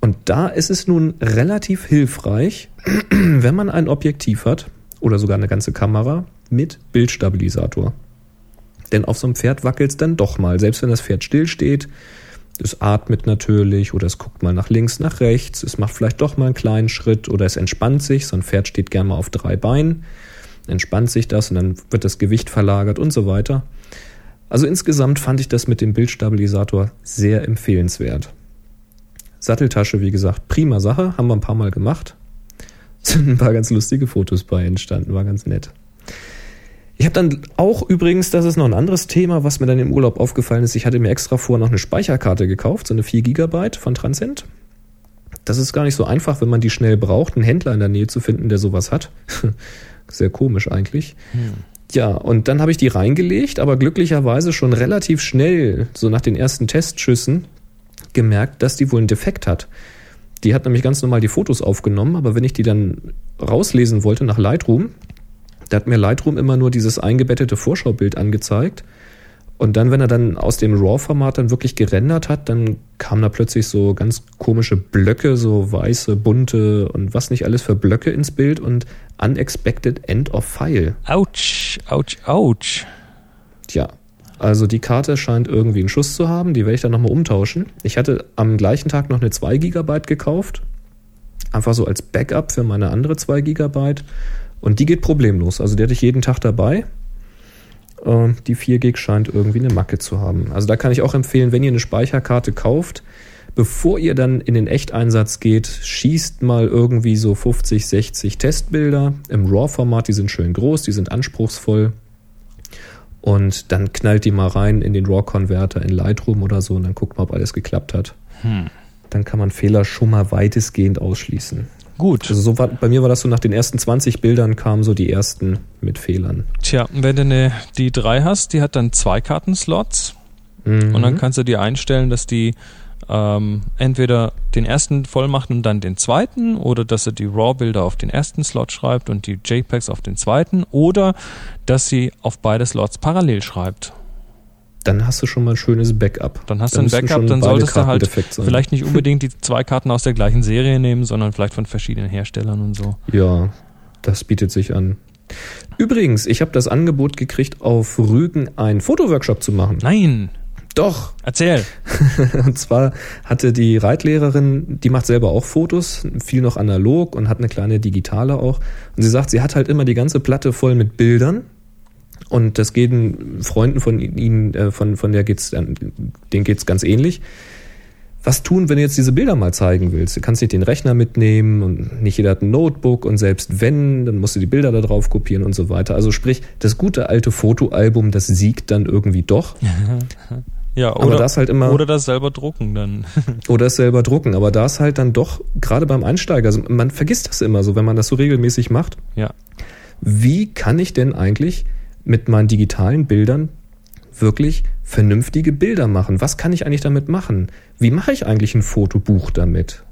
Und da ist es nun relativ hilfreich, wenn man ein Objektiv hat oder sogar eine ganze Kamera mit Bildstabilisator. Denn auf so einem Pferd wackelt es dann doch mal, selbst wenn das Pferd stillsteht. Es atmet natürlich oder es guckt mal nach links, nach rechts. Es macht vielleicht doch mal einen kleinen Schritt oder es entspannt sich. So ein Pferd steht gerne mal auf drei Beinen. Entspannt sich das und dann wird das Gewicht verlagert und so weiter. Also insgesamt fand ich das mit dem Bildstabilisator sehr empfehlenswert. Satteltasche, wie gesagt, prima Sache, haben wir ein paar Mal gemacht. Sind ein paar ganz lustige Fotos bei entstanden, war ganz nett. Ich habe dann auch übrigens, das ist noch ein anderes Thema, was mir dann im Urlaub aufgefallen ist. Ich hatte mir extra vor noch eine Speicherkarte gekauft, so eine 4 GB von Transcend. Das ist gar nicht so einfach, wenn man die schnell braucht, einen Händler in der Nähe zu finden, der sowas hat. Sehr komisch eigentlich. Hm. Ja, und dann habe ich die reingelegt, aber glücklicherweise schon relativ schnell, so nach den ersten Testschüssen, gemerkt, dass die wohl einen Defekt hat. Die hat nämlich ganz normal die Fotos aufgenommen, aber wenn ich die dann rauslesen wollte nach Lightroom, da hat mir Lightroom immer nur dieses eingebettete Vorschaubild angezeigt. Und dann, wenn er dann aus dem RAW-Format dann wirklich gerendert hat, dann kamen da plötzlich so ganz komische Blöcke, so weiße, bunte und was nicht alles für Blöcke ins Bild und unexpected end of file. Autsch, ouch, ouch. Tja, also die Karte scheint irgendwie einen Schuss zu haben, die werde ich dann nochmal umtauschen. Ich hatte am gleichen Tag noch eine 2 GB gekauft, einfach so als Backup für meine andere 2 GB. Und die geht problemlos. Also die hatte ich jeden Tag dabei. Die 4 Gig scheint irgendwie eine Macke zu haben. Also da kann ich auch empfehlen, wenn ihr eine Speicherkarte kauft, bevor ihr dann in den Echteinsatz geht, schießt mal irgendwie so 50, 60 Testbilder im RAW-Format. Die sind schön groß, die sind anspruchsvoll. Und dann knallt die mal rein in den RAW-Konverter in Lightroom oder so und dann guckt mal, ob alles geklappt hat. Hm. Dann kann man Fehler schon mal weitestgehend ausschließen. Gut. Also so war, bei mir war das so, nach den ersten 20 Bildern kamen so die ersten mit Fehlern. Tja, wenn du eine die 3 hast, die hat dann zwei Kartenslots mhm. und dann kannst du dir einstellen, dass die ähm, entweder den ersten voll machen und dann den zweiten oder dass sie die RAW-Bilder auf den ersten Slot schreibt und die JPEGs auf den zweiten oder dass sie auf beide Slots parallel schreibt. Dann hast du schon mal ein schönes Backup. Dann hast dann du ein Backup, dann solltest Karten du halt vielleicht nicht unbedingt die zwei Karten aus der gleichen Serie nehmen, sondern vielleicht von verschiedenen Herstellern und so. Ja, das bietet sich an. Übrigens, ich habe das Angebot gekriegt, auf Rügen einen Fotoworkshop zu machen. Nein. Doch. Erzähl. und zwar hatte die Reitlehrerin, die macht selber auch Fotos, viel noch analog und hat eine kleine digitale auch. Und sie sagt, sie hat halt immer die ganze Platte voll mit Bildern. Und das geht Freunden von ihnen, äh, von, von der geht's, denen geht's ganz ähnlich. Was tun, wenn du jetzt diese Bilder mal zeigen willst? Du kannst nicht den Rechner mitnehmen und nicht jeder hat ein Notebook und selbst wenn, dann musst du die Bilder da drauf kopieren und so weiter. Also sprich, das gute alte Fotoalbum, das siegt dann irgendwie doch. Ja, oder, aber das halt immer, oder das selber drucken dann. oder das selber drucken, aber da ist halt dann doch, gerade beim Einsteiger, also man vergisst das immer so, wenn man das so regelmäßig macht. Ja. Wie kann ich denn eigentlich mit meinen digitalen Bildern wirklich vernünftige Bilder machen? Was kann ich eigentlich damit machen? Wie mache ich eigentlich ein Fotobuch damit?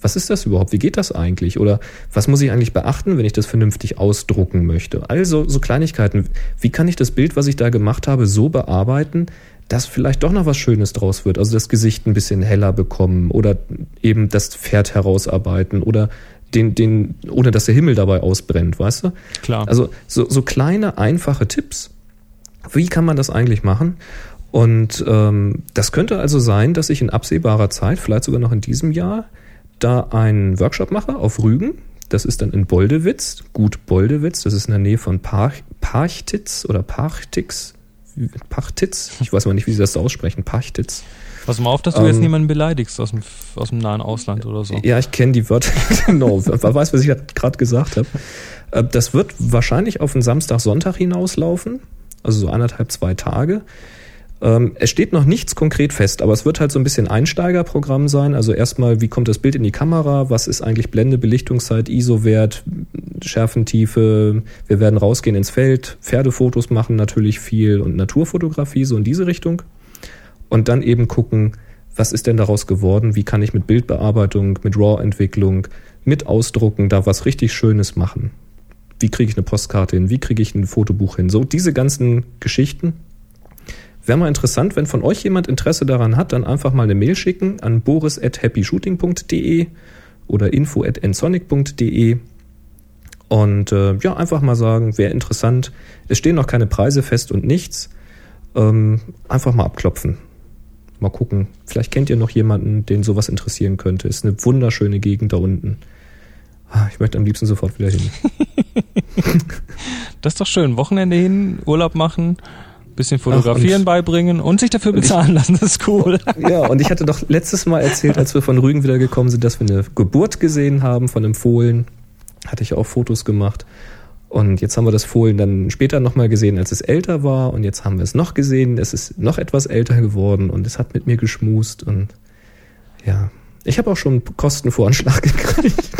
Was ist das überhaupt? Wie geht das eigentlich? Oder was muss ich eigentlich beachten, wenn ich das vernünftig ausdrucken möchte? Also so Kleinigkeiten. Wie kann ich das Bild, was ich da gemacht habe, so bearbeiten, dass vielleicht doch noch was Schönes draus wird. Also das Gesicht ein bisschen heller bekommen oder eben das Pferd herausarbeiten oder den, den, ohne dass der Himmel dabei ausbrennt, weißt du? Klar. Also so, so kleine, einfache Tipps. Wie kann man das eigentlich machen? Und ähm, das könnte also sein, dass ich in absehbarer Zeit, vielleicht sogar noch in diesem Jahr, da einen Workshop mache auf Rügen. Das ist dann in Boldewitz, gut Boldewitz, das ist in der Nähe von Parch, Parchtitz oder Parchtix, Pachtitz, ich weiß mal nicht, wie sie das aussprechen, Parchtitz. Pass mal auf, dass du Ähm, jetzt niemanden beleidigst aus dem, aus dem nahen Ausland oder so. Ja, ich kenne die Wörter genau. Wer weiß, was ich gerade gesagt habe. Äh, Das wird wahrscheinlich auf einen Samstag, Sonntag hinauslaufen. Also so anderthalb, zwei Tage. Ähm, Es steht noch nichts konkret fest, aber es wird halt so ein bisschen Einsteigerprogramm sein. Also erstmal, wie kommt das Bild in die Kamera? Was ist eigentlich Blende, Belichtungszeit, ISO-Wert, Schärfentiefe? Wir werden rausgehen ins Feld, Pferdefotos machen natürlich viel und Naturfotografie, so in diese Richtung. Und dann eben gucken, was ist denn daraus geworden? Wie kann ich mit Bildbearbeitung, mit RAW-Entwicklung, mit Ausdrucken da was richtig Schönes machen? Wie kriege ich eine Postkarte hin? Wie kriege ich ein Fotobuch hin? So diese ganzen Geschichten. Wäre mal interessant, wenn von euch jemand Interesse daran hat, dann einfach mal eine Mail schicken an boris.happyshooting.de oder info.nsonic.de und äh, ja, einfach mal sagen, wäre interessant. Es stehen noch keine Preise fest und nichts. Ähm, einfach mal abklopfen. Mal gucken. Vielleicht kennt ihr noch jemanden, den sowas interessieren könnte. Ist eine wunderschöne Gegend da unten. Ah, Ich möchte am liebsten sofort wieder hin. Das ist doch schön. Wochenende hin, Urlaub machen, bisschen fotografieren Ach, beibringen und sich dafür bezahlen lassen. Das ist cool. Ja, und ich hatte doch letztes Mal erzählt, als wir von Rügen wieder gekommen sind, dass wir eine Geburt gesehen haben von einem Fohlen. Hatte ich auch Fotos gemacht. Und jetzt haben wir das Fohlen dann später nochmal gesehen, als es älter war. Und jetzt haben wir es noch gesehen. Es ist noch etwas älter geworden und es hat mit mir geschmust. Und ja, ich habe auch schon einen Kostenvoranschlag gekriegt.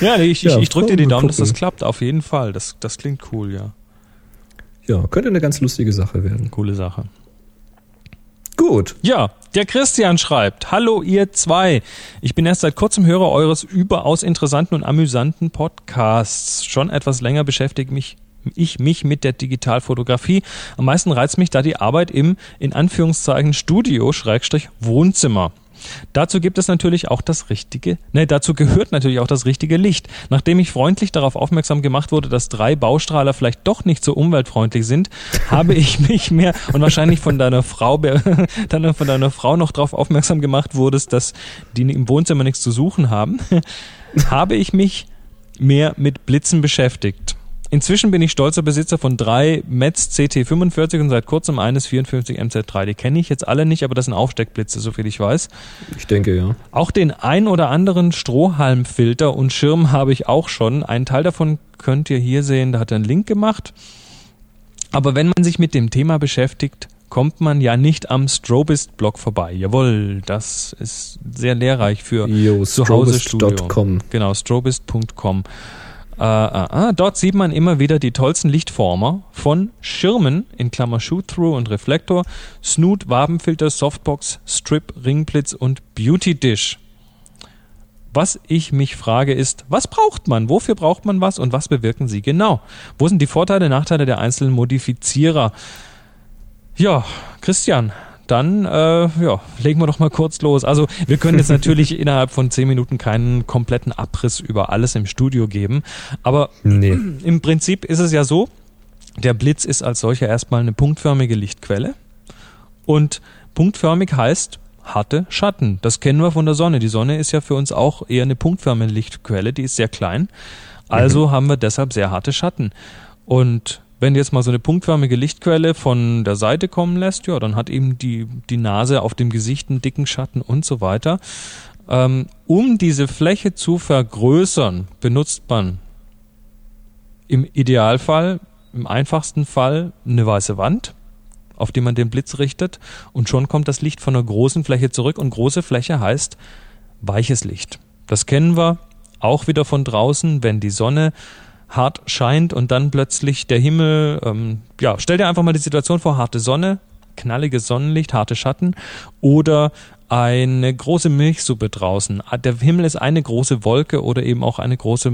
Ja, nee, ich, Ja, ich, ich drücke dir die Daumen, dass das gucken. klappt. Auf jeden Fall. Das, das klingt cool, ja. Ja, könnte eine ganz lustige Sache werden. Coole Sache. Gut. Ja, der Christian schreibt, Hallo ihr zwei. Ich bin erst seit kurzem Hörer eures überaus interessanten und amüsanten Podcasts. Schon etwas länger beschäftigt mich ich mich mit der Digitalfotografie. Am meisten reizt mich da die Arbeit im, in Anführungszeichen, Studio, Schrägstrich, Wohnzimmer. Dazu gibt es natürlich auch das richtige, ne, dazu gehört natürlich auch das richtige Licht. Nachdem ich freundlich darauf aufmerksam gemacht wurde, dass drei Baustrahler vielleicht doch nicht so umweltfreundlich sind, habe ich mich mehr und wahrscheinlich von deiner Frau, dann von deiner Frau noch darauf aufmerksam gemacht wurdest, dass die im Wohnzimmer nichts zu suchen haben, habe ich mich mehr mit Blitzen beschäftigt. Inzwischen bin ich stolzer Besitzer von drei Metz CT45 und seit kurzem eines 54 MZ3. Die kenne ich jetzt alle nicht, aber das sind Aufsteckblitze, soviel ich weiß. Ich denke, ja. Auch den ein oder anderen Strohhalmfilter und Schirm habe ich auch schon. Einen Teil davon könnt ihr hier sehen, da hat er einen Link gemacht. Aber wenn man sich mit dem Thema beschäftigt, kommt man ja nicht am Strobist-Blog vorbei. Jawohl, das ist sehr lehrreich für Jo, zu Hause. Genau, strobist.com. Äh, äh, äh, dort sieht man immer wieder die tollsten Lichtformer von Schirmen in Klammer Shoot-Through und Reflektor, Snoot, Wabenfilter, Softbox, Strip, Ringblitz und Beauty Dish. Was ich mich frage ist, was braucht man? Wofür braucht man was und was bewirken sie genau? Wo sind die Vorteile, Nachteile der einzelnen Modifizierer? Ja, Christian, dann äh, ja, legen wir doch mal kurz los. Also wir können jetzt natürlich innerhalb von zehn Minuten keinen kompletten Abriss über alles im Studio geben, aber Nee. im Prinzip ist es ja so, der Blitz ist als solcher erstmal eine punktförmige Lichtquelle und punktförmig heißt harte Schatten. Das kennen wir von der Sonne. Die Sonne ist ja für uns auch eher eine punktförmige Lichtquelle, die ist sehr klein. Also haben wir deshalb sehr harte Schatten. Und wenn du jetzt mal so eine punktförmige Lichtquelle von der Seite kommen lässt, ja, dann hat eben die, die Nase auf dem Gesicht einen dicken Schatten und so weiter. Ähm, um diese Fläche zu vergrößern, benutzt man im Idealfall, im einfachsten Fall, eine weiße Wand, auf die man den Blitz richtet und schon kommt das Licht von einer großen Fläche zurück und große Fläche heißt weiches Licht. Das kennen wir auch wieder von draußen, wenn die Sonne hart scheint und dann plötzlich der Himmel, ähm, ja, stell dir einfach mal die Situation vor, harte Sonne, knalliges Sonnenlicht, harte Schatten oder eine große Milchsuppe draußen. Ah, Der Himmel ist eine große Wolke oder eben auch eine große,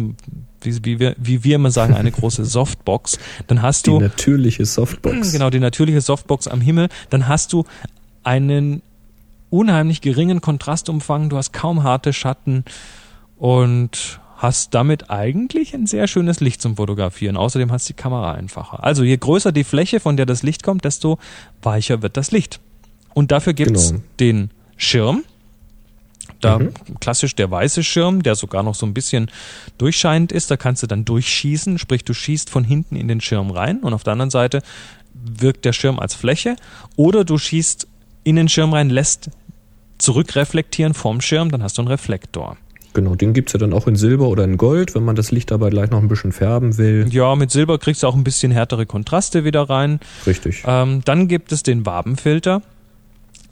wie, wie, wir, wie wir immer sagen, eine große Softbox. Dann hast Die du natürliche Softbox. Genau, die natürliche Softbox am Himmel, dann hast du einen unheimlich geringen Kontrastumfang, du hast kaum harte Schatten und hast damit eigentlich ein sehr schönes Licht zum Fotografieren. Außerdem hast du die Kamera einfacher. Also je größer die Fläche, von der das Licht kommt, desto weicher wird das Licht. Und dafür gibt's Genau. den Schirm. Da Mhm. klassisch der weiße Schirm, der sogar noch so ein bisschen durchscheinend ist. Da kannst du dann durchschießen, sprich du schießt von hinten in den Schirm rein und auf der anderen Seite wirkt der Schirm als Fläche. Oder du schießt in den Schirm rein, lässt zurückreflektieren vom Schirm, dann hast du einen Reflektor. Genau, den gibt's ja dann auch in Silber oder in Gold, wenn man das Licht dabei gleich noch ein bisschen färben will. Ja, mit Silber kriegst du auch ein bisschen härtere Kontraste wieder rein. Richtig. Ähm, dann gibt es den Wabenfilter.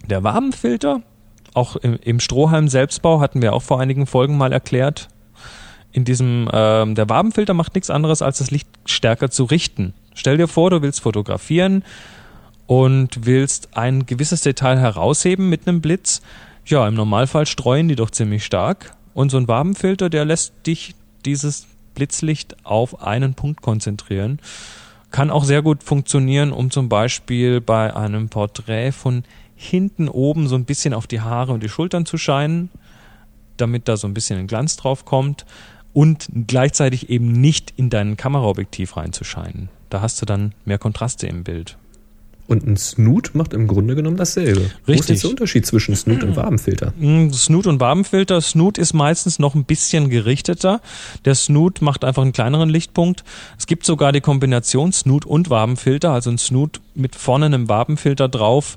Der Wabenfilter, auch im, im Strohhalm Selbstbau, hatten wir auch vor einigen Folgen mal erklärt. In diesem, ähm, der Wabenfilter macht nichts anderes, als das Licht stärker zu richten. Stell dir vor, du willst fotografieren und willst ein gewisses Detail herausheben mit einem Blitz. Ja, im Normalfall streuen die doch ziemlich stark. Und so ein Wabenfilter, der lässt dich dieses Blitzlicht auf einen Punkt konzentrieren. Kann auch sehr gut funktionieren, um zum Beispiel bei einem Porträt von hinten oben so ein bisschen auf die Haare und die Schultern zu scheinen, damit da so ein bisschen ein Glanz drauf kommt und gleichzeitig eben nicht in dein Kameraobjektiv reinzuscheinen. Da hast du dann mehr Kontraste im Bild. Und ein Snoot macht im Grunde genommen dasselbe. Wo ist Richtig. jetzt der Unterschied zwischen Snoot und Wabenfilter? Mm, Snoot und Wabenfilter. Snoot ist meistens noch ein bisschen gerichteter. Der Snoot macht einfach einen kleineren Lichtpunkt. Es gibt sogar die Kombination Snoot und Wabenfilter. Also ein Snoot mit vorne einem Wabenfilter drauf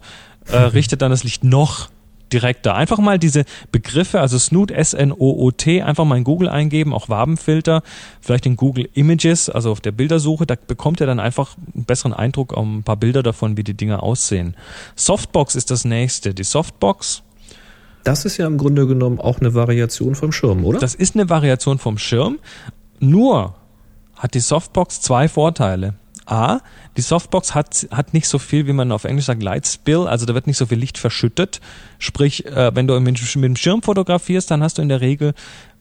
äh, richtet dann das Licht noch direkter. Einfach mal diese Begriffe, also Snoot, S-N-O-O-T, einfach mal in Google eingeben, auch Wabenfilter, vielleicht in Google Images, also auf der Bildersuche, da bekommt ihr dann einfach einen besseren Eindruck, auch ein paar Bilder davon, wie die Dinger aussehen. Softbox ist das nächste. Die Softbox Das ist ja im Grunde genommen auch eine Variation vom Schirm, oder? Das ist eine Variation vom Schirm. Nur hat die Softbox zwei Vorteile. A, die Softbox hat, hat nicht so viel, wie man auf Englisch sagt, Light Spill, also da wird nicht so viel Licht verschüttet. Sprich, äh, wenn du mit, mit dem Schirm fotografierst, dann hast du in der Regel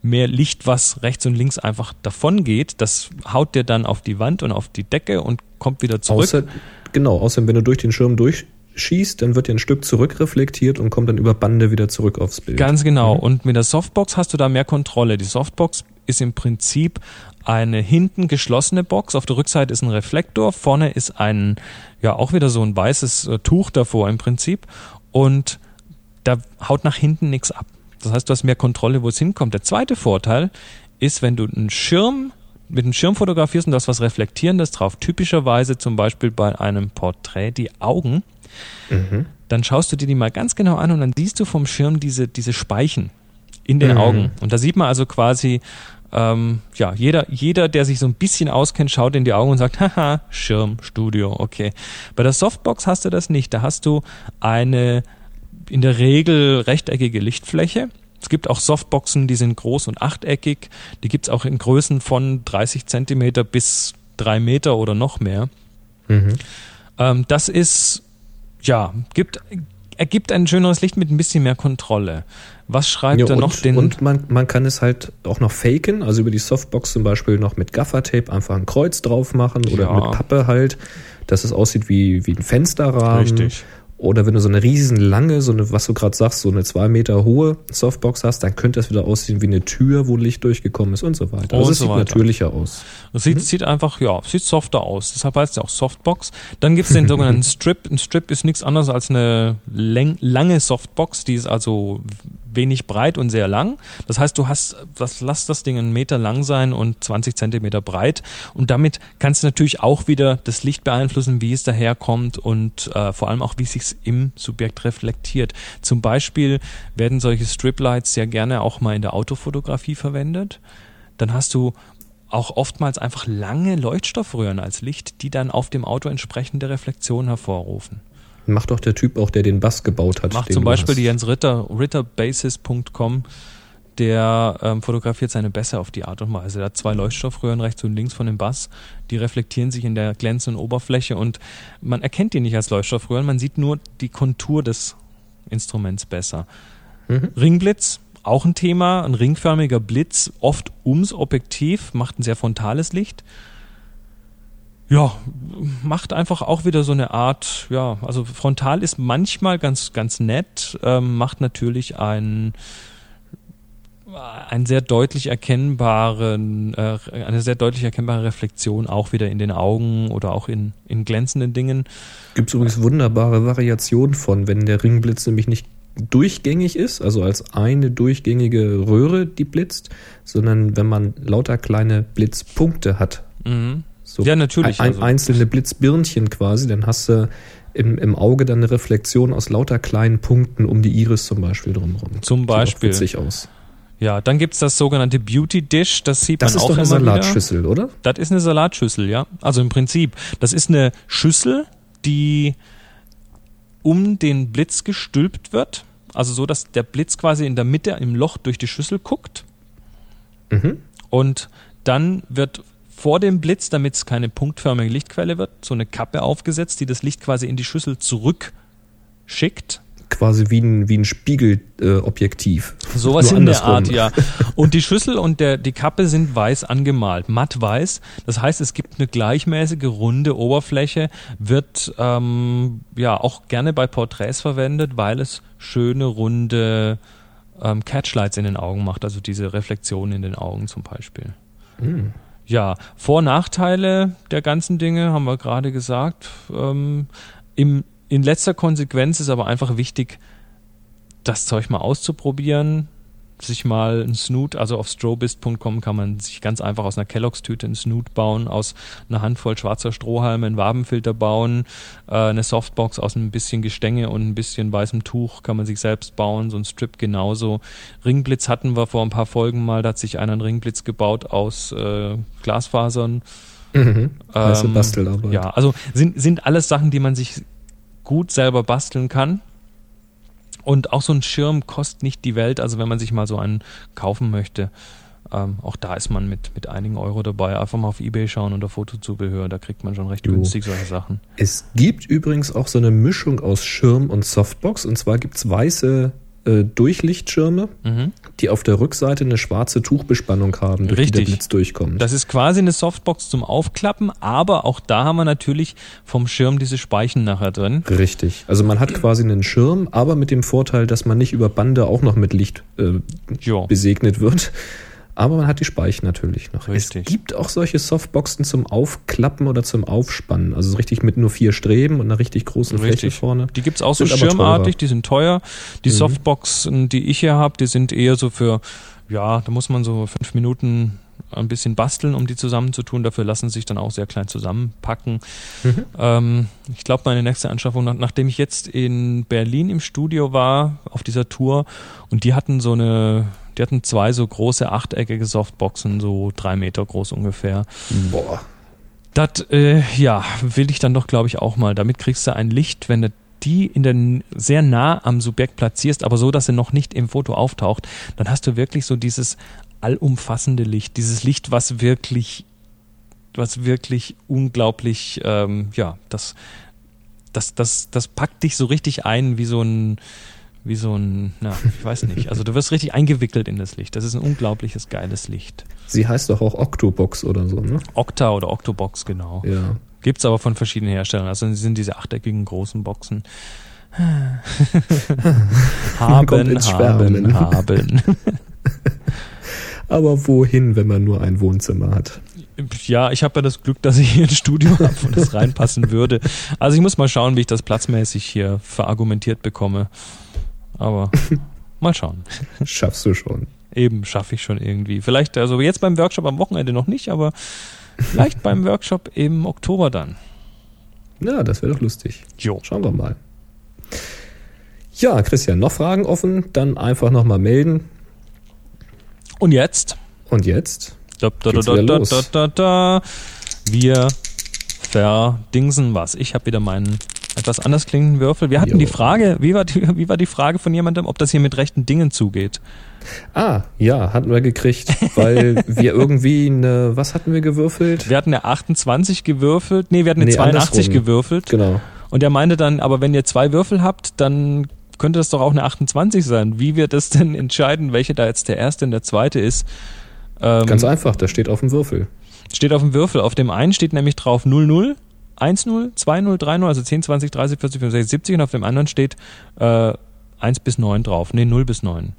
mehr Licht, was rechts und links einfach davon geht. Das haut dir dann auf die Wand und auf die Decke und kommt wieder zurück. Außer, genau, außer wenn du durch den Schirm durchschießt, dann wird dir ein Stück zurückreflektiert und kommt dann über Bande wieder zurück aufs Bild. Ganz genau. Und mit der Softbox hast du da mehr Kontrolle. Die Softbox ist im Prinzip eine hinten geschlossene Box. Auf der Rückseite ist ein Reflektor. Vorne ist ein, ja, auch wieder so ein weißes äh, Tuch davor im Prinzip. Und da haut nach hinten nichts ab. Das heißt, du hast mehr Kontrolle, wo es hinkommt. Der zweite Vorteil ist, wenn du einen Schirm mit einem Schirm fotografierst und da ist was Reflektierendes drauf, typischerweise zum Beispiel bei einem Porträt die Augen, dann schaust du dir die mal ganz genau an und dann siehst du vom Schirm diese, diese Speichen in den Mhm. Augen. Und da sieht man also quasi, ähm, ja, jeder, jeder, der sich so ein bisschen auskennt, schaut in die Augen und sagt, haha, Schirm, Studio, okay. Bei der Softbox hast du das nicht. Da hast du eine in der Regel rechteckige Lichtfläche. Es gibt auch Softboxen, die sind groß und achteckig. Die gibt's auch in Größen von 30 Zentimeter bis drei Meter oder noch mehr. Mhm. Ähm, das ist, ja, gibt, ergibt ein schöneres Licht mit ein bisschen mehr Kontrolle. Was schreibt Ja, er und, noch? Den, und man, man kann es halt auch noch faken, also über die Softbox zum Beispiel noch mit Gaffertape einfach ein Kreuz drauf machen oder Ja. mit Pappe halt, dass es aussieht wie, wie ein Fensterrahmen. Richtig. Oder wenn du so eine riesen lange, so eine, was du gerade sagst, so eine zwei Meter hohe Softbox hast, dann könnte das wieder aussehen wie eine Tür, wo Licht durchgekommen ist und so weiter. Also es so sieht weiter. natürlicher aus. Das sieht, sieht einfach, ja, sieht softer aus. Deshalb heißt es ja auch Softbox. Dann gibt es den sogenannten Strip. Ein Strip ist nichts anderes als eine läng lange Softbox, die ist also wenig breit und sehr lang. Das heißt, du hast, das, lass das Ding einen Meter lang sein und 20 Zentimeter breit. Und damit kannst du natürlich auch wieder das Licht beeinflussen, wie es daherkommt und äh, vor allem auch, wie es sich im Subjekt reflektiert. Zum Beispiel werden solche Striplights sehr gerne auch mal in der Autofotografie verwendet. Dann hast du auch oftmals einfach lange Leuchtstoffröhren als Licht, die dann auf dem Auto entsprechende Reflexion hervorrufen. Macht doch der Typ auch, der den Bass gebaut hat. Macht zum Beispiel die Jens Ritter, ritterbasis.com, der ähm, fotografiert seine Bässe auf die Art und Weise. Er hat zwei Leuchtstoffröhren rechts und links von dem Bass, die reflektieren sich in der glänzenden Oberfläche und man erkennt die nicht als Leuchtstoffröhren, man sieht nur die Kontur des Instruments besser. Mhm. Ringblitz, auch ein Thema, ein ringförmiger Blitz, oft ums Objektiv, macht ein sehr frontales Licht. Ja, macht einfach auch wieder so eine Art, ja, also frontal ist manchmal ganz, ganz nett, ähm, macht natürlich ein, einen sehr deutlich erkennbaren, äh, eine sehr deutlich erkennbare Reflexion auch wieder in den Augen oder auch in, in glänzenden Dingen. Gibt es übrigens wunderbare Variationen von, wenn der Ringblitz nämlich nicht durchgängig ist, also als eine durchgängige Röhre, die blitzt, sondern wenn man lauter kleine Blitzpunkte hat. Mhm. So Ja, natürlich, Ein, also- einzelne Blitzbirnchen quasi, dann hast du im, im Auge dann eine Reflexion aus lauter kleinen Punkten um die Iris zum Beispiel drumherum. Zum Sieht Beispiel. witzig aus. Ja, dann gibt's das sogenannte Beauty Dish, das sieht Das man ist auch doch eine immer wieder. Salatschüssel, oder? Das ist eine Salatschüssel, ja. Also im Prinzip, das ist eine Schüssel, die um den Blitz gestülpt wird. Also so, dass der Blitz quasi in der Mitte im Loch durch die Schüssel guckt. Mhm. Und dann wird vor dem Blitz, damit es keine punktförmige Lichtquelle wird, so eine Kappe aufgesetzt, die das Licht quasi in die Schüssel zurückschickt. Quasi wie ein, wie ein Spiegelobjektiv. Äh. Sowas in der andersrum. Art, ja. Und die Schüssel und der, die Kappe sind weiß angemalt, matt weiß. Das heißt, es gibt eine gleichmäßige, runde Oberfläche, wird ähm, ja auch gerne bei Porträts verwendet, weil es schöne, runde ähm, Catchlights in den Augen macht, also diese Reflexion in den Augen zum Beispiel. Hm. Ja, Vor- Nachteile der ganzen Dinge haben wir gerade gesagt. Ähm, im, in letzter Konsequenz ist aber einfach wichtig, das Zeug mal auszuprobieren, sich mal ein Snoot, also auf strobist.com kann man sich ganz einfach aus einer Kelloggs-Tüte einen Snoot bauen, aus einer Handvoll schwarzer Strohhalme einen Wabenfilter bauen, äh, eine Softbox aus ein bisschen Gestänge und ein bisschen weißem Tuch kann man sich selbst bauen, so ein Strip genauso. Ringblitz hatten wir vor ein paar Folgen mal, da hat sich einer einen Ringblitz gebaut aus äh, Glasfasern. Mhm. Ähm, Bastelarbeit. Ja, also sind, sind alles Sachen, die man sich gut selber basteln kann. Und auch so ein Schirm kostet nicht die Welt. Also wenn man sich mal so einen kaufen möchte, ähm, auch da ist man mit, mit einigen Euro dabei. Einfach mal auf Ebay schauen unter Fotozubehör, da kriegt man schon recht Jo. günstig solche Sachen. Es gibt übrigens auch so eine Mischung aus Schirm und Softbox. Und zwar gibt es weiße äh, Durchlichtschirme, Mhm. die auf der Rückseite eine schwarze Tuchbespannung haben, durch die Richtig. der Blitz durchkommt. Das ist quasi eine Softbox zum Aufklappen, aber auch da haben wir natürlich vom Schirm diese Speichen nachher drin. Richtig. Also man hat quasi einen Schirm, aber mit dem Vorteil, dass man nicht über Bande auch noch mit Licht äh, besegnet wird. Aber man hat die Speichen natürlich noch. Richtig. Es gibt auch solche Softboxen zum Aufklappen oder zum Aufspannen. Also so richtig mit nur vier Streben und einer richtig großen Fläche Richtig. vorne. Die gibt's auch so Sind schirmartig, die sind teuer. Die Mhm. Softboxen, die ich hier habe, die sind eher so für, ja, da muss man so fünf Minuten ein bisschen basteln, um die zusammenzutun. Dafür lassen sich dann auch sehr klein zusammenpacken. Mhm. Ähm, ich glaube, meine nächste Anschaffung, nach, nachdem ich jetzt in Berlin im Studio war, auf dieser Tour, und die hatten so eine, die hatten zwei so große achteckige Softboxen, so drei Meter groß ungefähr. Boah. Das, äh, ja, will ich dann doch, glaube ich, auch mal. Damit kriegst du ein Licht, wenn du die in der, sehr nah am Subjekt platzierst, aber so, dass sie noch nicht im Foto auftaucht, dann hast du wirklich so dieses allumfassende Licht, dieses Licht, was wirklich, was wirklich unglaublich, ähm, ja, das, das, das, das packt dich so richtig ein wie so ein, wie so ein, na, ich weiß nicht. Also du wirst richtig eingewickelt in das Licht. Das ist ein unglaubliches, geiles Licht. Sie heißt doch auch Octobox oder so, ne? Octa oder Octobox, genau. Ja. Gibt's aber von verschiedenen Herstellern. Also sie sind diese achteckigen großen Boxen. haben, haben, haben. Aber wohin, wenn man nur ein Wohnzimmer hat? Ja, ich habe ja das Glück, dass ich hier ein Studio habe, wo das reinpassen würde. Also ich muss mal schauen, wie ich das platzmäßig hier verargumentiert bekomme. Aber mal schauen. Schaffst du schon. Eben schaffe ich schon irgendwie. Vielleicht, also jetzt beim Workshop am Wochenende noch nicht, aber vielleicht beim Workshop im Oktober dann. Ja, das wäre doch lustig. Jo. Schauen wir mal. Ja, Christian, noch Fragen offen? Dann einfach nochmal melden. Und jetzt? Und jetzt? Da, da, da, da, da, da, da, da. Wir verdingsen was. Ich habe wieder meinen etwas anders klingenden Würfel. Wir hatten Jo. die Frage, wie war die, wie war die Frage von jemandem, ob das hier mit rechten Dingen zugeht? Ah, ja, hatten wir gekriegt, weil wir irgendwie eine, was hatten wir gewürfelt? Wir hatten eine 28 gewürfelt, nee, wir hatten eine Nee, 82 andersrum. gewürfelt. Genau. Und er meinte dann, aber wenn ihr zwei Würfel habt, dann könnte das doch auch eine 28 sein. Wie wir das denn entscheiden, welche da jetzt der erste und der zweite ist? Ähm, Ganz einfach, das steht auf dem Würfel. steht auf dem Würfel. Auf dem einen steht nämlich drauf 00, 10, 20, 30, also 10, 20, 30, 40, 50, 60 70 und auf dem anderen steht äh, 1 bis 9 drauf. Nee, 0 bis 9.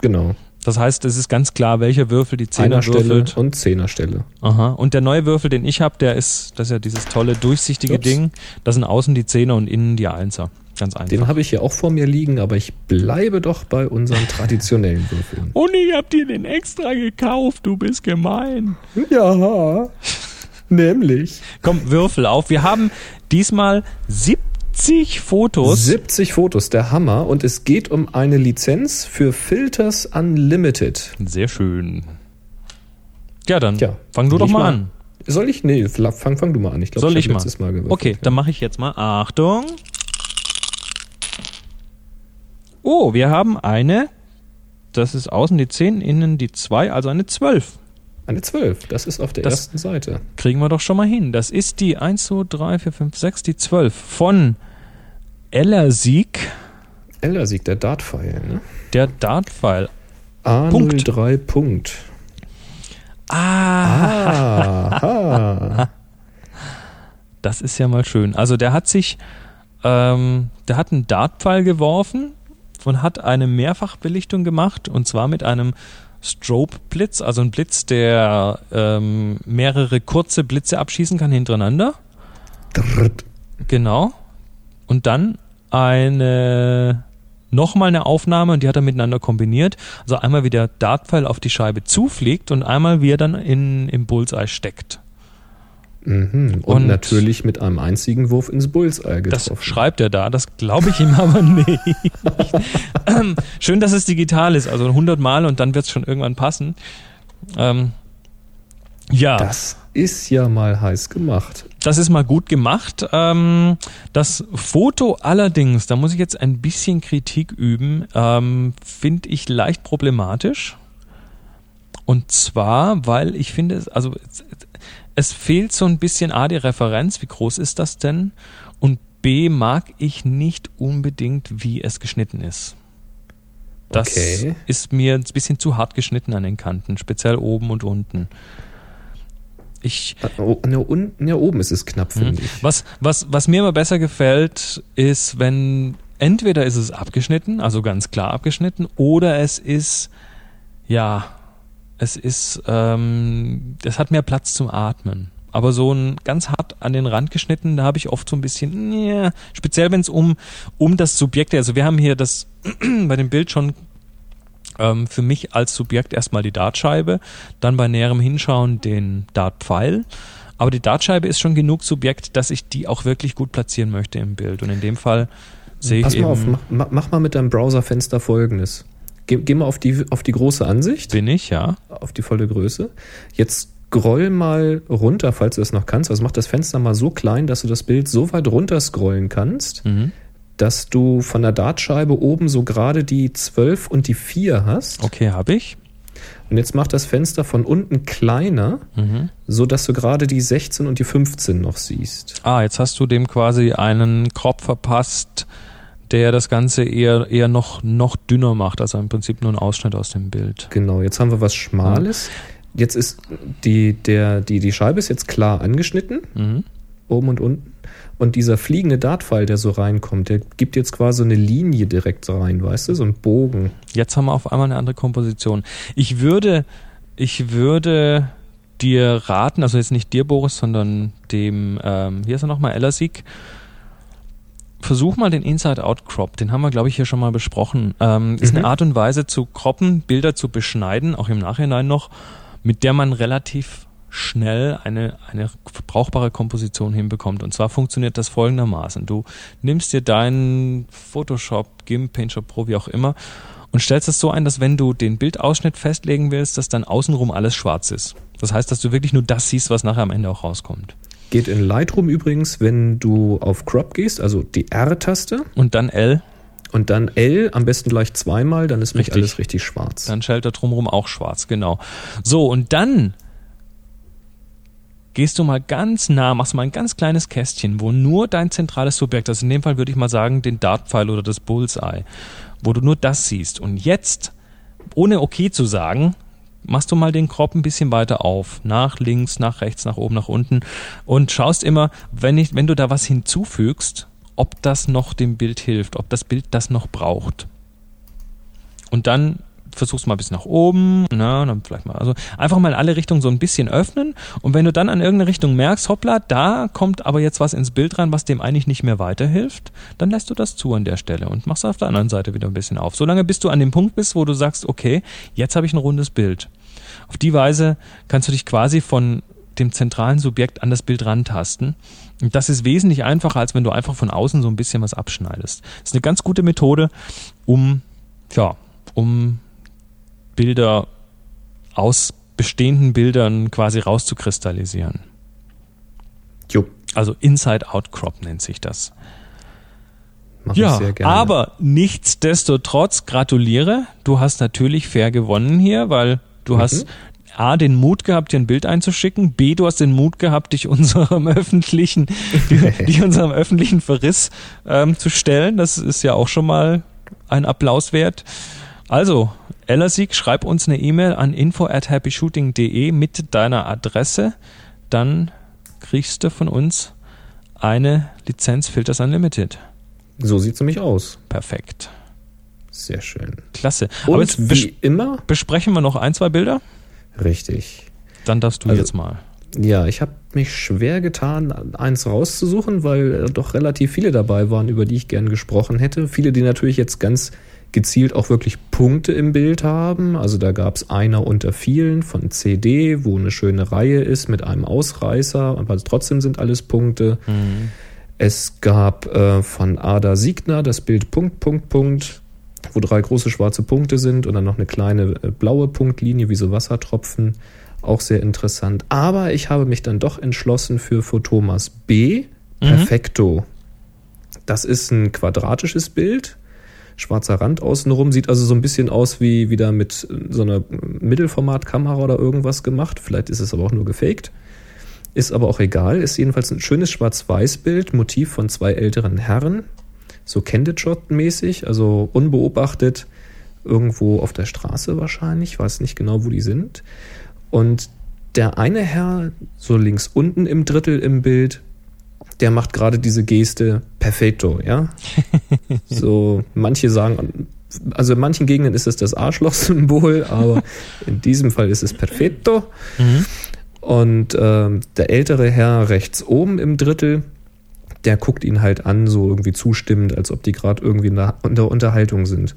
Genau. Das heißt, es ist ganz klar, welcher Würfel die Zehner würfelt. und Zehnerstelle. Aha. Und der neue Würfel, den ich habe, der ist, das ist ja dieses tolle durchsichtige Ups. Ding. Da sind außen die Zehner und innen die Einser. Ganz einfach. Den habe ich hier auch vor mir liegen, aber ich bleibe doch bei unseren traditionellen Würfeln. und ich hab dir den extra gekauft, du bist gemein. Ja, nämlich Komm, Würfel auf. Wir haben diesmal 70 Fotos. 70 Fotos, der Hammer. Und es geht um eine Lizenz für Filters Unlimited. Sehr schön. Ja, dann Tja, fang du doch mal mal an. Soll ich? Nee, fang, fang du mal an. Ich glaube, Soll ich hab mal? Mal gewürfelt. Okay, dann mache ich jetzt mal. Achtung. Oh, wir haben eine. Das ist außen die 10, innen die 2, also eine 12. Eine 12, das ist auf der Das- ersten Seite. Kriegen wir doch schon mal hin. Das ist die 1, 2, 3, 4, 5, 6, die 12 von Ellersieg, Ellersieg, der Dart-File, ne? der Dartpfeil. A03 Punkt. Ah, Aha. das ist ja mal schön. Also der hat sich, ähm, der hat einen Dartpfeil geworfen und hat eine Mehrfachbelichtung gemacht und zwar mit einem Strobe-Blitz, also ein Blitz, der ähm, mehrere kurze Blitze abschießen kann hintereinander. Drrrt. Genau. Und dann eine nochmal eine Aufnahme und die hat er miteinander kombiniert. Also einmal wie der Dartpfeil auf die Scheibe zufliegt und einmal wie er dann in, im Bullseye steckt. Mhm. Und, Und- natürlich mit einem einzigen Wurf ins Bullseye Das getroffen. schreibt er da, das glaube ich ihm aber nicht. Ähm, Schön, dass es digital ist, also 100 Mal und dann wird es schon irgendwann passen. Ähm, ja, das. das ist ja mal heiß gemacht. ist mal gut gemacht. Ähm, das Foto allerdings, da muss ich jetzt ein bisschen Kritik üben, ähm, finde ich leicht problematisch. Und zwar, weil ich finde, es- also es, fehlt so ein bisschen A, die Referenz, wie groß ist das denn? Und B, mag ich nicht unbedingt, wie es geschnitten ist. Das Okay. ist mir ein bisschen zu hart geschnitten an den Kanten, speziell oben und unten. Ich, Oh, ja, unten, ja, oben ist es knapp, finde Mhm. ich. was, was, was mir immer besser gefällt, ist, wenn entweder ist es abgeschnitten, also ganz klar abgeschnitten, oder es ist, ja, es ist, ähm, es hat mehr Platz zum Atmen. Aber so ein ganz hart an den Rand geschnitten, da habe ich oft so ein bisschen, ja, speziell wenn es um, um das Subjekt, also wir haben hier das bei dem Bild schon ähm, für mich als Subjekt erstmal die Dartscheibe, dann bei näherem Hinschauen den Dartpfeil. Aber die Dartscheibe ist schon genug Subjekt, dass ich die auch wirklich gut platzieren möchte im Bild. Und in dem Fall sehe ich Pass mal auf, mach- mach mal mit deinem Browserfenster folgendes. Geh, geh mal auf die, auf die große Ansicht, bin ich, ja. auf die volle Größe. Jetzt scroll mal runter, falls du es noch kannst. Also mach das Fenster mal so klein, dass du das Bild so weit runter scrollen kannst, Mhm. dass du von der Dartscheibe oben so gerade die 12 und die 4 hast. Okay, habe ich. Und jetzt mach das Fenster von unten kleiner, Mhm. so dass du gerade die 16 und die 15 noch siehst. Ah, jetzt hast du dem quasi einen Crop verpasst, der das Ganze eher, eher noch, noch dünner macht. Also im Prinzip nur ein Ausschnitt aus dem Bild. Genau, jetzt haben wir was Schmales. Jetzt ist die, der, die, die Scheibe ist jetzt klar angeschnitten, Mhm. oben und unten. Und dieser fliegende Dartpfeil, der so reinkommt, der gibt jetzt quasi so eine Linie direkt rein, weißt du, so ein Bogen. Jetzt haben wir auf einmal eine andere Komposition. Ich würde, ich würde dir raten, also jetzt nicht dir, Boris, sondern dem, ähm, hier ist er nochmal, Ellersig. Versuch mal den Inside-Out-Crop, den haben wir, glaube ich, hier schon mal besprochen. Ähm, Ist Mhm. eine Art und Weise zu croppen, Bilder zu beschneiden, auch im Nachhinein noch, mit der man relativ schnell eine, eine brauchbare Komposition hinbekommt. Und zwar funktioniert das folgendermaßen. Du nimmst dir deinen Photoshop, GIMP, PaintShop Pro, wie auch immer, und stellst es so ein, dass wenn du den Bildausschnitt festlegen willst, dass dann außenrum alles schwarz ist. Das heißt, dass du wirklich nur das siehst, was nachher am Ende auch rauskommt. Geht in Lightroom übrigens, wenn du auf Crop gehst, also die R-Taste Und dann L, und dann L, am besten gleich zweimal, dann ist Richtig. alles richtig schwarz. dann schaltet er drumherum auch schwarz, genau. So, und dann gehst du mal ganz nah, machst mal ein ganz kleines Kästchen, wo nur dein zentrales Subjekt, also in dem Fall würde ich mal sagen, den Dartpfeil oder das Bullseye, wo du nur das siehst. Und jetzt, ohne okay zu sagen, machst du mal den Crop ein bisschen weiter auf. Nach links, nach rechts, nach oben, nach unten. Und schaust immer, wenn, ich, wenn du da was hinzufügst, ob das noch dem Bild hilft, ob das Bild das noch braucht. Und dann versuchst mal bis nach oben, ne, dann vielleicht mal, also einfach mal in alle Richtungen so ein bisschen öffnen und wenn du dann an irgendeine Richtung merkst, hoppla, da kommt aber jetzt was ins Bild rein, was dem eigentlich nicht mehr weiterhilft, dann lässt du das zu an der Stelle und machst auf der anderen Seite wieder ein bisschen auf. Solange bis du an dem Punkt bist, wo du sagst, okay, jetzt habe ich ein rundes Bild. Auf die Weise kannst du dich quasi von dem zentralen Subjekt an das Bild rantasten. Und das ist wesentlich einfacher, als wenn du einfach von außen so ein bisschen was abschneidest. Das ist eine ganz gute Methode, um, ja, um Bilder aus bestehenden Bildern quasi rauszukristallisieren. Jo, Also Inside-Out-Crop nennt sich das. mach Ja, sehr gerne. aber nichtsdestotrotz gratuliere. Du hast natürlich fair gewonnen hier, weil du Mhm. hast A, den Mut gehabt, dir ein Bild einzuschicken. B, du hast den Mut gehabt, dich unserem öffentlichen, dich unserem öffentlichen Verriss ähm, zu stellen. Das ist ja auch schon mal ein Applaus wert. Also, Ellersieg, schreib uns eine E-Mail an info at happyshooting.de mit deiner Adresse. Dann kriegst du von uns eine Lizenz Filters Unlimited. So sieht's nämlich aus. Perfekt. Sehr schön. Klasse. Aber Und jetzt bes wie immer, besprechen wir noch ein, zwei Bilder. richtig. Dann darfst du Also- jetzt mal. Ja, ich habe mich schwer getan, eins rauszusuchen, weil doch relativ viele dabei waren, über die ich gern gesprochen hätte. Viele, die natürlich jetzt ganz gezielt auch wirklich Punkte im Bild haben. Also da gab es einer unter vielen von CD, wo eine schöne Reihe ist mit einem Ausreißer, aber trotzdem sind alles Punkte. Es gab äh, von Ada Siegner das Bild Punkt, Punkt, Punkt, wo drei große schwarze Punkte sind und dann noch eine kleine äh, blaue Punktlinie wie so Wassertropfen. Auch sehr interessant. Aber ich habe mich dann doch entschlossen für Photomas B, Perfecto. Das ist ein quadratisches Bild. Schwarzer Rand außenrum, sieht also so ein bisschen aus wie wieder mit so einer Mittelformatkamera oder irgendwas gemacht. Vielleicht ist es aber auch nur gefaked. Ist aber auch egal. Ist jedenfalls ein schönes Schwarz-Weiß-Bild, Motiv von zwei älteren Herren. So Candid Shot-mäßig, also unbeobachtet, irgendwo auf der Straße wahrscheinlich, weiß nicht genau, wo die sind. Und der eine Herr, so links unten im Drittel im Bild, der macht gerade diese Geste perfetto, ja. So, manche sagen, also in manchen Gegenden ist es das Arschloch-Symbol, aber in diesem Fall ist es perfetto. Und ähm, der ältere Herr rechts oben im Drittel, der guckt ihn halt an, so irgendwie zustimmend, als ob die gerade irgendwie in der, in der Unterhaltung sind.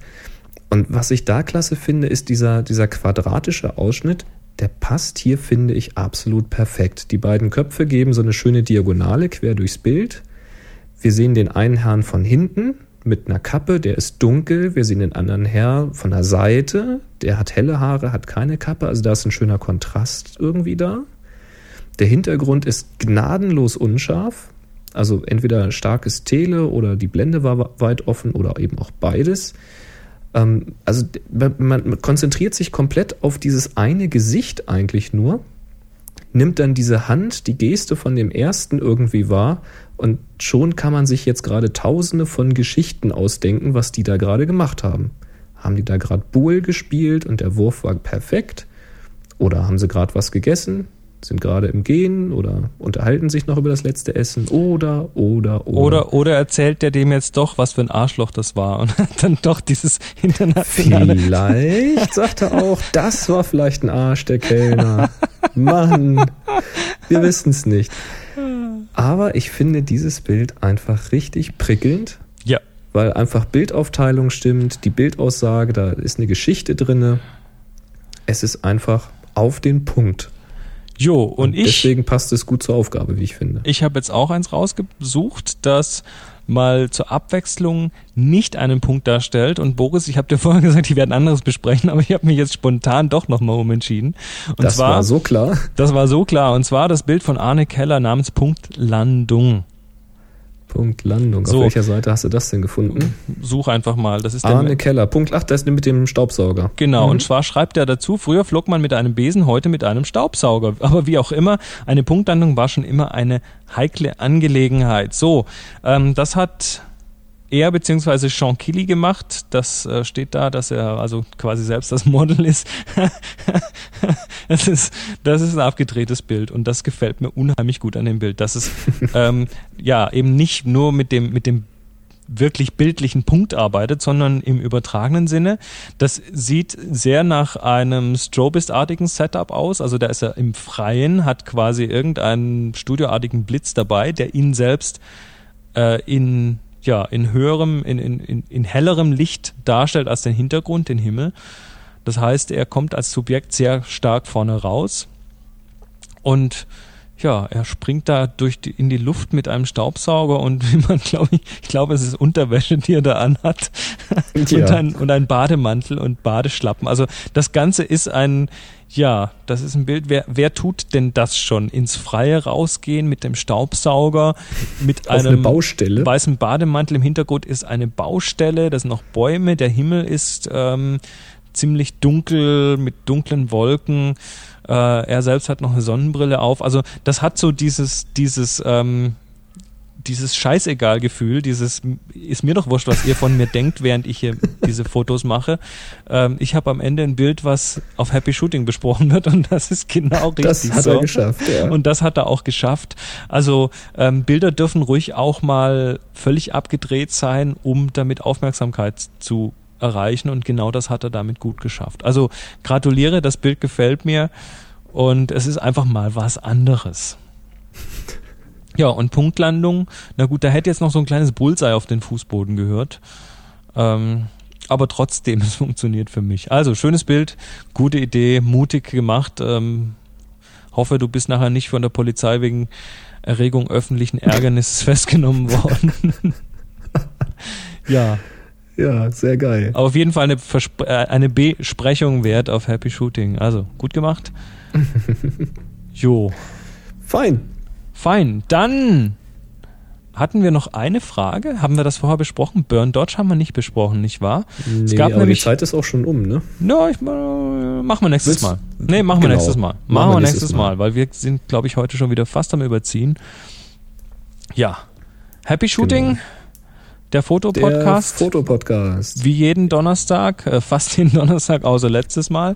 Und was ich da klasse finde, ist dieser, dieser quadratische Ausschnitt, der passt hier, finde ich, absolut perfekt. Die beiden Köpfe geben so eine schöne Diagonale quer durchs Bild. Wir sehen den einen Herrn von hinten mit einer Kappe, der ist dunkel. Wir sehen den anderen Herr von der Seite, der hat helle Haare, hat keine Kappe. Also da ist ein schöner Kontrast irgendwie da. Der Hintergrund ist gnadenlos unscharf. Also entweder starkes Tele oder die Blende war weit offen oder eben auch beides. Ähm, also man konzentriert sich komplett auf dieses eine Gesicht eigentlich nur, nimmt dann diese Hand, die Geste von dem ersten irgendwie wahr und schon kann man sich jetzt gerade tausende von Geschichten ausdenken, was die da gerade gemacht haben. Haben die da gerade Buhl gespielt und der Wurf war perfekt? Oder haben sie gerade was gegessen? Sind gerade im Gehen oder unterhalten sich noch über das letzte Essen? Oder, oder, oder. Oder, oder erzählt der dem jetzt doch, was für ein Arschloch das war und hat dann doch dieses internationale. Vielleicht sagt er auch, das war vielleicht ein Arsch, der Kellner. Mann, wir wissen es nicht. Aber ich finde dieses Bild einfach richtig prickelnd, Ja, weil einfach Bildaufteilung stimmt, die Bildaussage, da ist eine Geschichte drinne. Es ist einfach auf den Punkt. Jo, und ich. Deswegen passt es gut zur Aufgabe, wie ich finde. Ich habe jetzt auch eins rausgesucht, das mal zur Abwechslung nicht einen Punkt darstellt. Und Boris, ich habe dir vorher gesagt, ich werde anderes besprechen, aber ich habe mich jetzt spontan doch nochmal umentschieden. Und das zwar, war so klar. das war so klar. Und zwar das Bild von Arne Keller namens Punkt Landung. Punkt Landung. So. Auf welcher Seite hast du das denn gefunden? Such einfach mal. Das ist Arne. Keller. Punkt, ach, das ist mit dem Staubsauger. Genau, und zwar schreibt er dazu, früher flog man mit einem Besen, heute mit einem Staubsauger. Aber wie auch immer, eine Punktlandung war schon immer eine heikle Angelegenheit. So, ähm, das hat er beziehungsweise Sean Kelly gemacht. Das äh, steht da, dass er also quasi selbst das Model ist. das ist. Das ist ein abgedrehtes Bild und das gefällt mir unheimlich gut an dem Bild. Das ist ähm, ja eben nicht nur mit dem, mit dem wirklich bildlichen Punkt arbeitet, sondern im übertragenen Sinne. Das sieht sehr nach einem Strobist-artigen Setup aus. Also da ist er im Freien, hat quasi irgendeinen studioartigen Blitz dabei, der ihn selbst äh, in ja in höherem, in, in, in, in hellerem Licht darstellt als den Hintergrund, den Himmel. Das heißt, er kommt als Subjekt sehr stark vorne raus und ja, er springt da durch die, in die Luft mit einem Staubsauger und wie man glaube ich, ich glaube, es ist Unterwäsche, die er da anhat Ja. und, ein, und ein Bademantel und Badeschlappen. Also das Ganze ist ein, ja, das ist ein Bild. Wer, wer tut denn das schon? Ins Freie rausgehen mit dem Staubsauger, mit Auf eine einem Baustelle. weißen Bademantel. Im Hintergrund ist eine Baustelle, das sind noch Bäume. Der Himmel ist ähm, ziemlich dunkel mit dunklen Wolken. Äh, er selbst hat noch eine Sonnenbrille auf. Also das hat so dieses, dieses, ähm, dieses Scheißegal-Gefühl, dieses ist mir doch wurscht, was ihr von mir denkt, während ich hier diese Fotos mache. Ähm, ich habe am Ende ein Bild, was auf Happy Shooting besprochen wird und das ist genau richtig Das hat so. er geschafft, ja. Und das hat er auch geschafft. Also ähm, Bilder dürfen ruhig auch mal völlig abgedreht sein, um damit Aufmerksamkeit zu erreichen und genau das hat er damit gut geschafft. Also gratuliere, das Bild gefällt mir und es ist einfach mal was anderes. Ja, und Punktlandung, na gut, da hätte jetzt noch so ein kleines Bullseye auf den Fußboden gehört. Ähm, aber trotzdem, es funktioniert für mich. Also, schönes Bild, gute Idee, mutig gemacht. Ähm, hoffe, du bist nachher nicht von der Polizei wegen Erregung öffentlichen Ärgernisses festgenommen worden. ja, Ja, sehr geil. aber auf jeden Fall eine, Verspr äh, eine Besprechung wert auf Happy Shooting. Also, gut gemacht. Jo. Fein. Fein. Dann hatten wir noch eine Frage. Haben wir das vorher besprochen? Burn Dodge haben wir nicht besprochen, nicht wahr? es Nee, gab aber nämlich. die Zeit ist auch schon um, ne? Ja, ich, äh, machen wir nächstes Willst- Mal. Nee, machen wir Genau. nächstes Mal. Machen, wir nächstes Mal, weil wir sind, glaube ich, heute schon wieder fast am Überziehen. Ja. Happy Shooting, Genau. Der Fotopodcast. Der Fotopodcast. Wie jeden Donnerstag, äh, fast jeden Donnerstag, außer letztes Mal.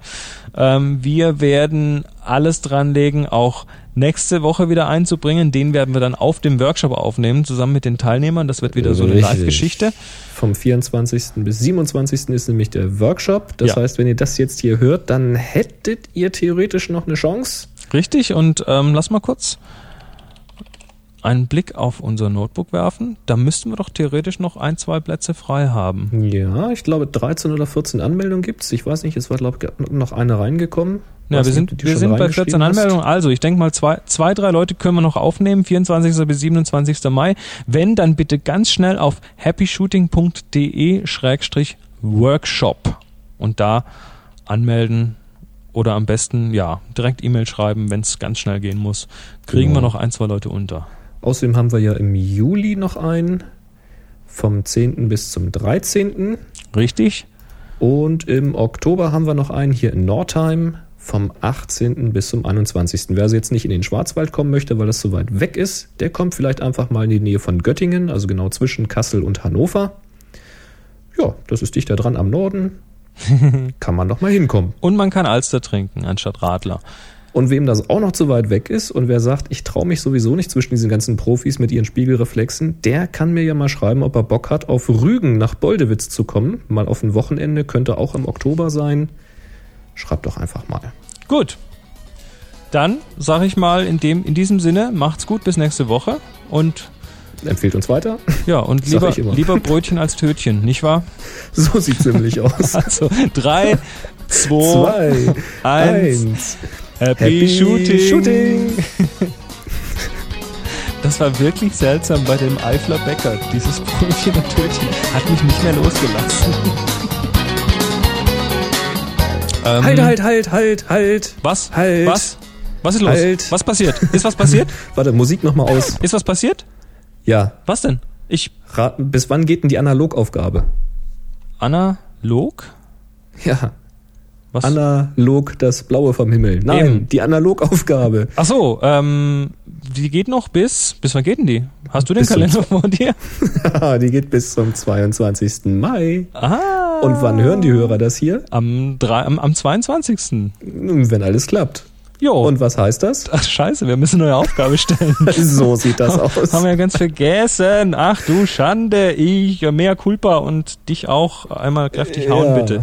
Ähm, wir werden alles dran legen, auch nächste Woche wieder einzubringen. Den werden wir dann auf dem Workshop aufnehmen, zusammen mit den Teilnehmern. Das wird wieder so eine. Live-Geschichte. Vom 24. bis 27. ist nämlich der Workshop. Das Ja. heißt, wenn ihr das jetzt hier hört, dann hättet ihr theoretisch noch eine Chance. Richtig, und ähm, lass mal kurz einen Blick auf unser Notebook werfen. Da müssten wir doch theoretisch noch ein, zwei Plätze frei haben. Ja, ich glaube 13 oder 14 Anmeldungen gibt's. Ich weiß nicht, es war glaube ich noch eine reingekommen. Ja, Weiß wir sind, wir sind bei reingeschrieben 14 hast. Anmeldungen. Also, ich denke mal, zwei, zwei, drei Leute können wir noch aufnehmen, 24. bis 27. Mai. Wenn, dann bitte ganz schnell auf happyshooting.de-workshop und da anmelden oder am besten, ja, direkt E-Mail schreiben, wenn es ganz schnell gehen muss. Kriegen Genau. wir noch ein, zwei Leute unter. Außerdem haben wir ja im Juli noch einen vom 10. bis zum 13. Richtig? Und im Oktober haben wir noch einen hier in Nordheim vom 18. bis zum 21. Wer also jetzt nicht in den Schwarzwald kommen möchte, weil das so weit weg ist, der kommt vielleicht einfach mal in die Nähe von Göttingen, also genau zwischen Kassel und Hannover. Ja, das ist dichter dran am Norden. Kann man doch mal hinkommen. Und man kann Alster trinken anstatt Radler. Und wem das auch noch zu weit weg ist und wer sagt, ich traue mich sowieso nicht zwischen diesen ganzen Profis mit ihren Spiegelreflexen, der kann mir ja mal schreiben, ob er Bock hat, auf Rügen nach Boldewitz zu kommen. Mal auf ein Wochenende, könnte auch im Oktober sein. Schreibt doch einfach mal. Gut. Dann sage ich mal in, dem, in diesem Sinne, macht's gut, bis nächste Woche. Und Empfehlt uns weiter. ja, und lieber, lieber Brötchen als Tötchen, nicht wahr? So sieht ziemlich aus. Also drei, zwei, Zwei, eins. eins. Happy, Happy Shooting. Shooting. Das war wirklich seltsam bei dem Eifler Bäcker. Dieses Brötchen und Tötchen hat mich nicht mehr losgelassen. ähm, Halt, halt, halt, halt, halt. Was? Halt. Was? Was ist los? Halt. Was passiert? Ist was passiert? Warte, Musik nochmal aus. Ist was passiert? Ja, Was denn? Ich. raten, bis wann geht denn die Analogaufgabe? Analog? Ja, Was? analog das Blaue vom Himmel. Nein, Eben. die Analogaufgabe. Ach so, ähm, die geht noch bis, bis wann geht denn die? Hast du den Bis Kalender vor dir? die geht bis zum 22. Mai. Ah. Und wann hören die Hörer das hier? Am, drei, am, am 22. Nun, Wenn alles klappt. Jo. Und was heißt das? Ach scheiße, wir müssen eine neue Aufgabe stellen. So sieht das aus. Haben wir ganz vergessen. Ach du Schande, ich, mehr Culpa und dich auch einmal kräftig hauen, Ja. bitte.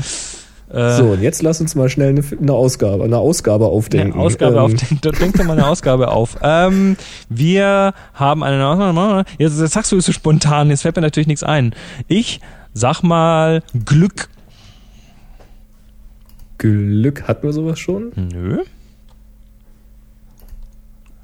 Äh, So, und jetzt lass uns mal schnell eine, eine Ausgabe, eine Ausgabe aufdenken. Eine Ausgabe Ähm, auf, denk dir mal eine Ausgabe auf. Ähm, wir haben eine Ausgabe, jetzt, jetzt sagst du es so spontan, jetzt fällt mir natürlich nichts ein. Ich sag mal Glück. Glück, hatten wir sowas schon? Nö.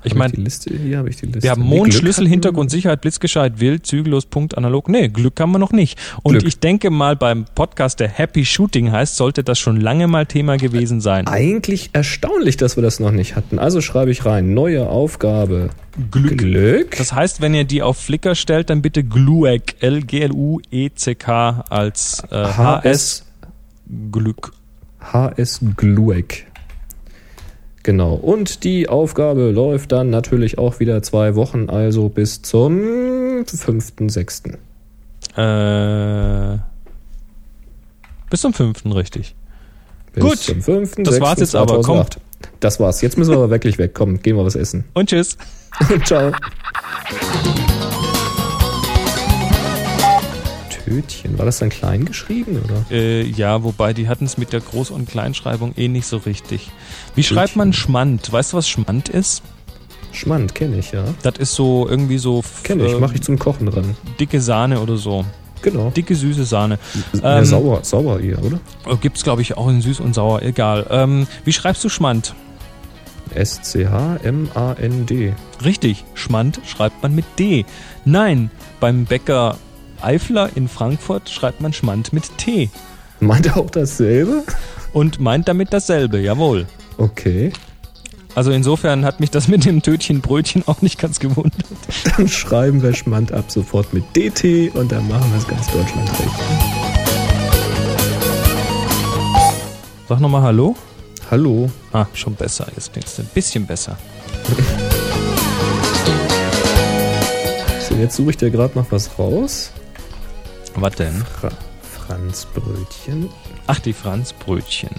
Ich meine, die Liste, hier habe ich die Liste. wir haben Mond, Schlüssel, Hintergrund, Sicherheit, Blitzgescheit, Wild, Zügellos, Punkt, Analog. Nee, Glück haben wir noch nicht. Und Glück. ich denke mal, beim Podcast, der Happy Shooting heißt, sollte das schon lange mal Thema gewesen sein. Eigentlich erstaunlich, dass wir das noch nicht hatten. Also schreibe ich rein, neue Aufgabe. Glück. Glück. Das heißt, wenn ihr die auf Flickr stellt, dann bitte Glueck, L-G-L-U-E-C-K als äh, HS Glück. HS Glueck. Genau. Und die Aufgabe läuft dann natürlich auch wieder zwei Wochen, also bis zum 5.6. Äh, bis zum fünften, richtig. Bis Gut. Zum 5. Das war's jetzt aber, komm. Das war's. Jetzt müssen wir aber wirklich weg. Komm, gehen wir was essen. Und tschüss. Ciao. Tötchen. War das dann klein geschrieben, oder? Äh, ja, wobei die hatten es mit der Groß- und Kleinschreibung eh nicht so richtig. Wie schreibt man Schmand? Weißt du, was Schmand ist? Schmand, kenne ich, ja. Das ist so irgendwie so Kenne ich, mache ich zum Kochen ran. dicke Sahne oder so. Genau. Dicke, süße Sahne. ja, ähm, sauer, sauer eher, oder? Äh, Gibt's, glaube ich, auch in süß und sauer. Egal. Ähm, wie schreibst du Schmand? S-C-H-M-A-N-D. Richtig, Schmand schreibt man mit D. Nein, beim Bäcker Eifler in Frankfurt schreibt man Schmand mit T. Meint er auch dasselbe? Und meint damit dasselbe, jawohl. Okay. Also insofern hat mich das mit dem Tötchenbrötchen auch nicht ganz gewundert. Dann schreiben wir Schmand ab sofort mit DT und dann machen wir es ganz Deutschland recht. Sag nochmal Hallo. Hallo. Ah, schon besser. Jetzt klingt's ein bisschen besser. So, jetzt suche ich dir gerade noch was raus. Was denn? Fra Franzbrötchen. Ach, die Franzbrötchen.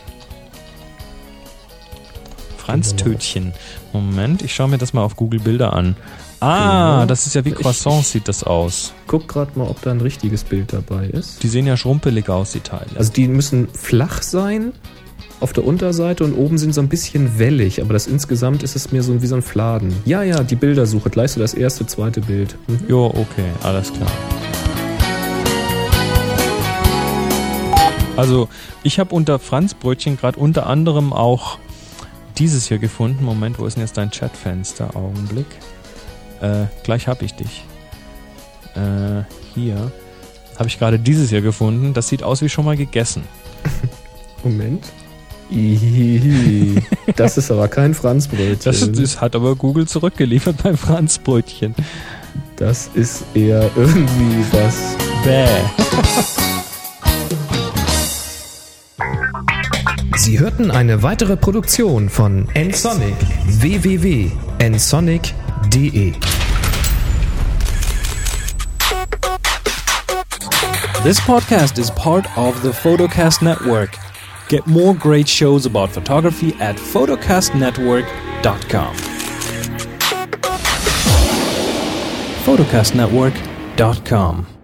Franztötchen. Moment, ich schaue mir das mal auf Google Bilder an. Ah, Genau. das ist ja wie Ich- Croissants sieht das aus. Guck gerade mal, ob da ein richtiges Bild dabei ist. Die sehen ja schrumpelig aus, die Teile. Also die müssen flach sein auf der Unterseite und oben sind so ein bisschen wellig, aber das insgesamt ist es mir so wie so ein Fladen. Ja, ja, die Bildersuche. Gleich so das erste, zweite Bild. Mhm. Jo, okay, alles klar. Also, ich habe unter Franzbrötchen gerade unter anderem auch dieses hier gefunden. Moment, wo ist denn jetzt dein Chatfenster? Augenblick. Äh, gleich habe ich dich. Äh, hier habe ich gerade dieses hier gefunden. Das sieht aus wie schon mal gegessen. Moment. Ihihi. Das ist aber kein Franzbrötchen. Das, das hat aber Google zurückgeliefert beim Franzbrötchen. Das ist eher irgendwie was. Bäh. Sie hörten eine weitere Produktion von nsonic www.nsonic.de This podcast is part of the Photocast Network. Get more great shows about photography at photocastnetwork.com. photocastnetwork.com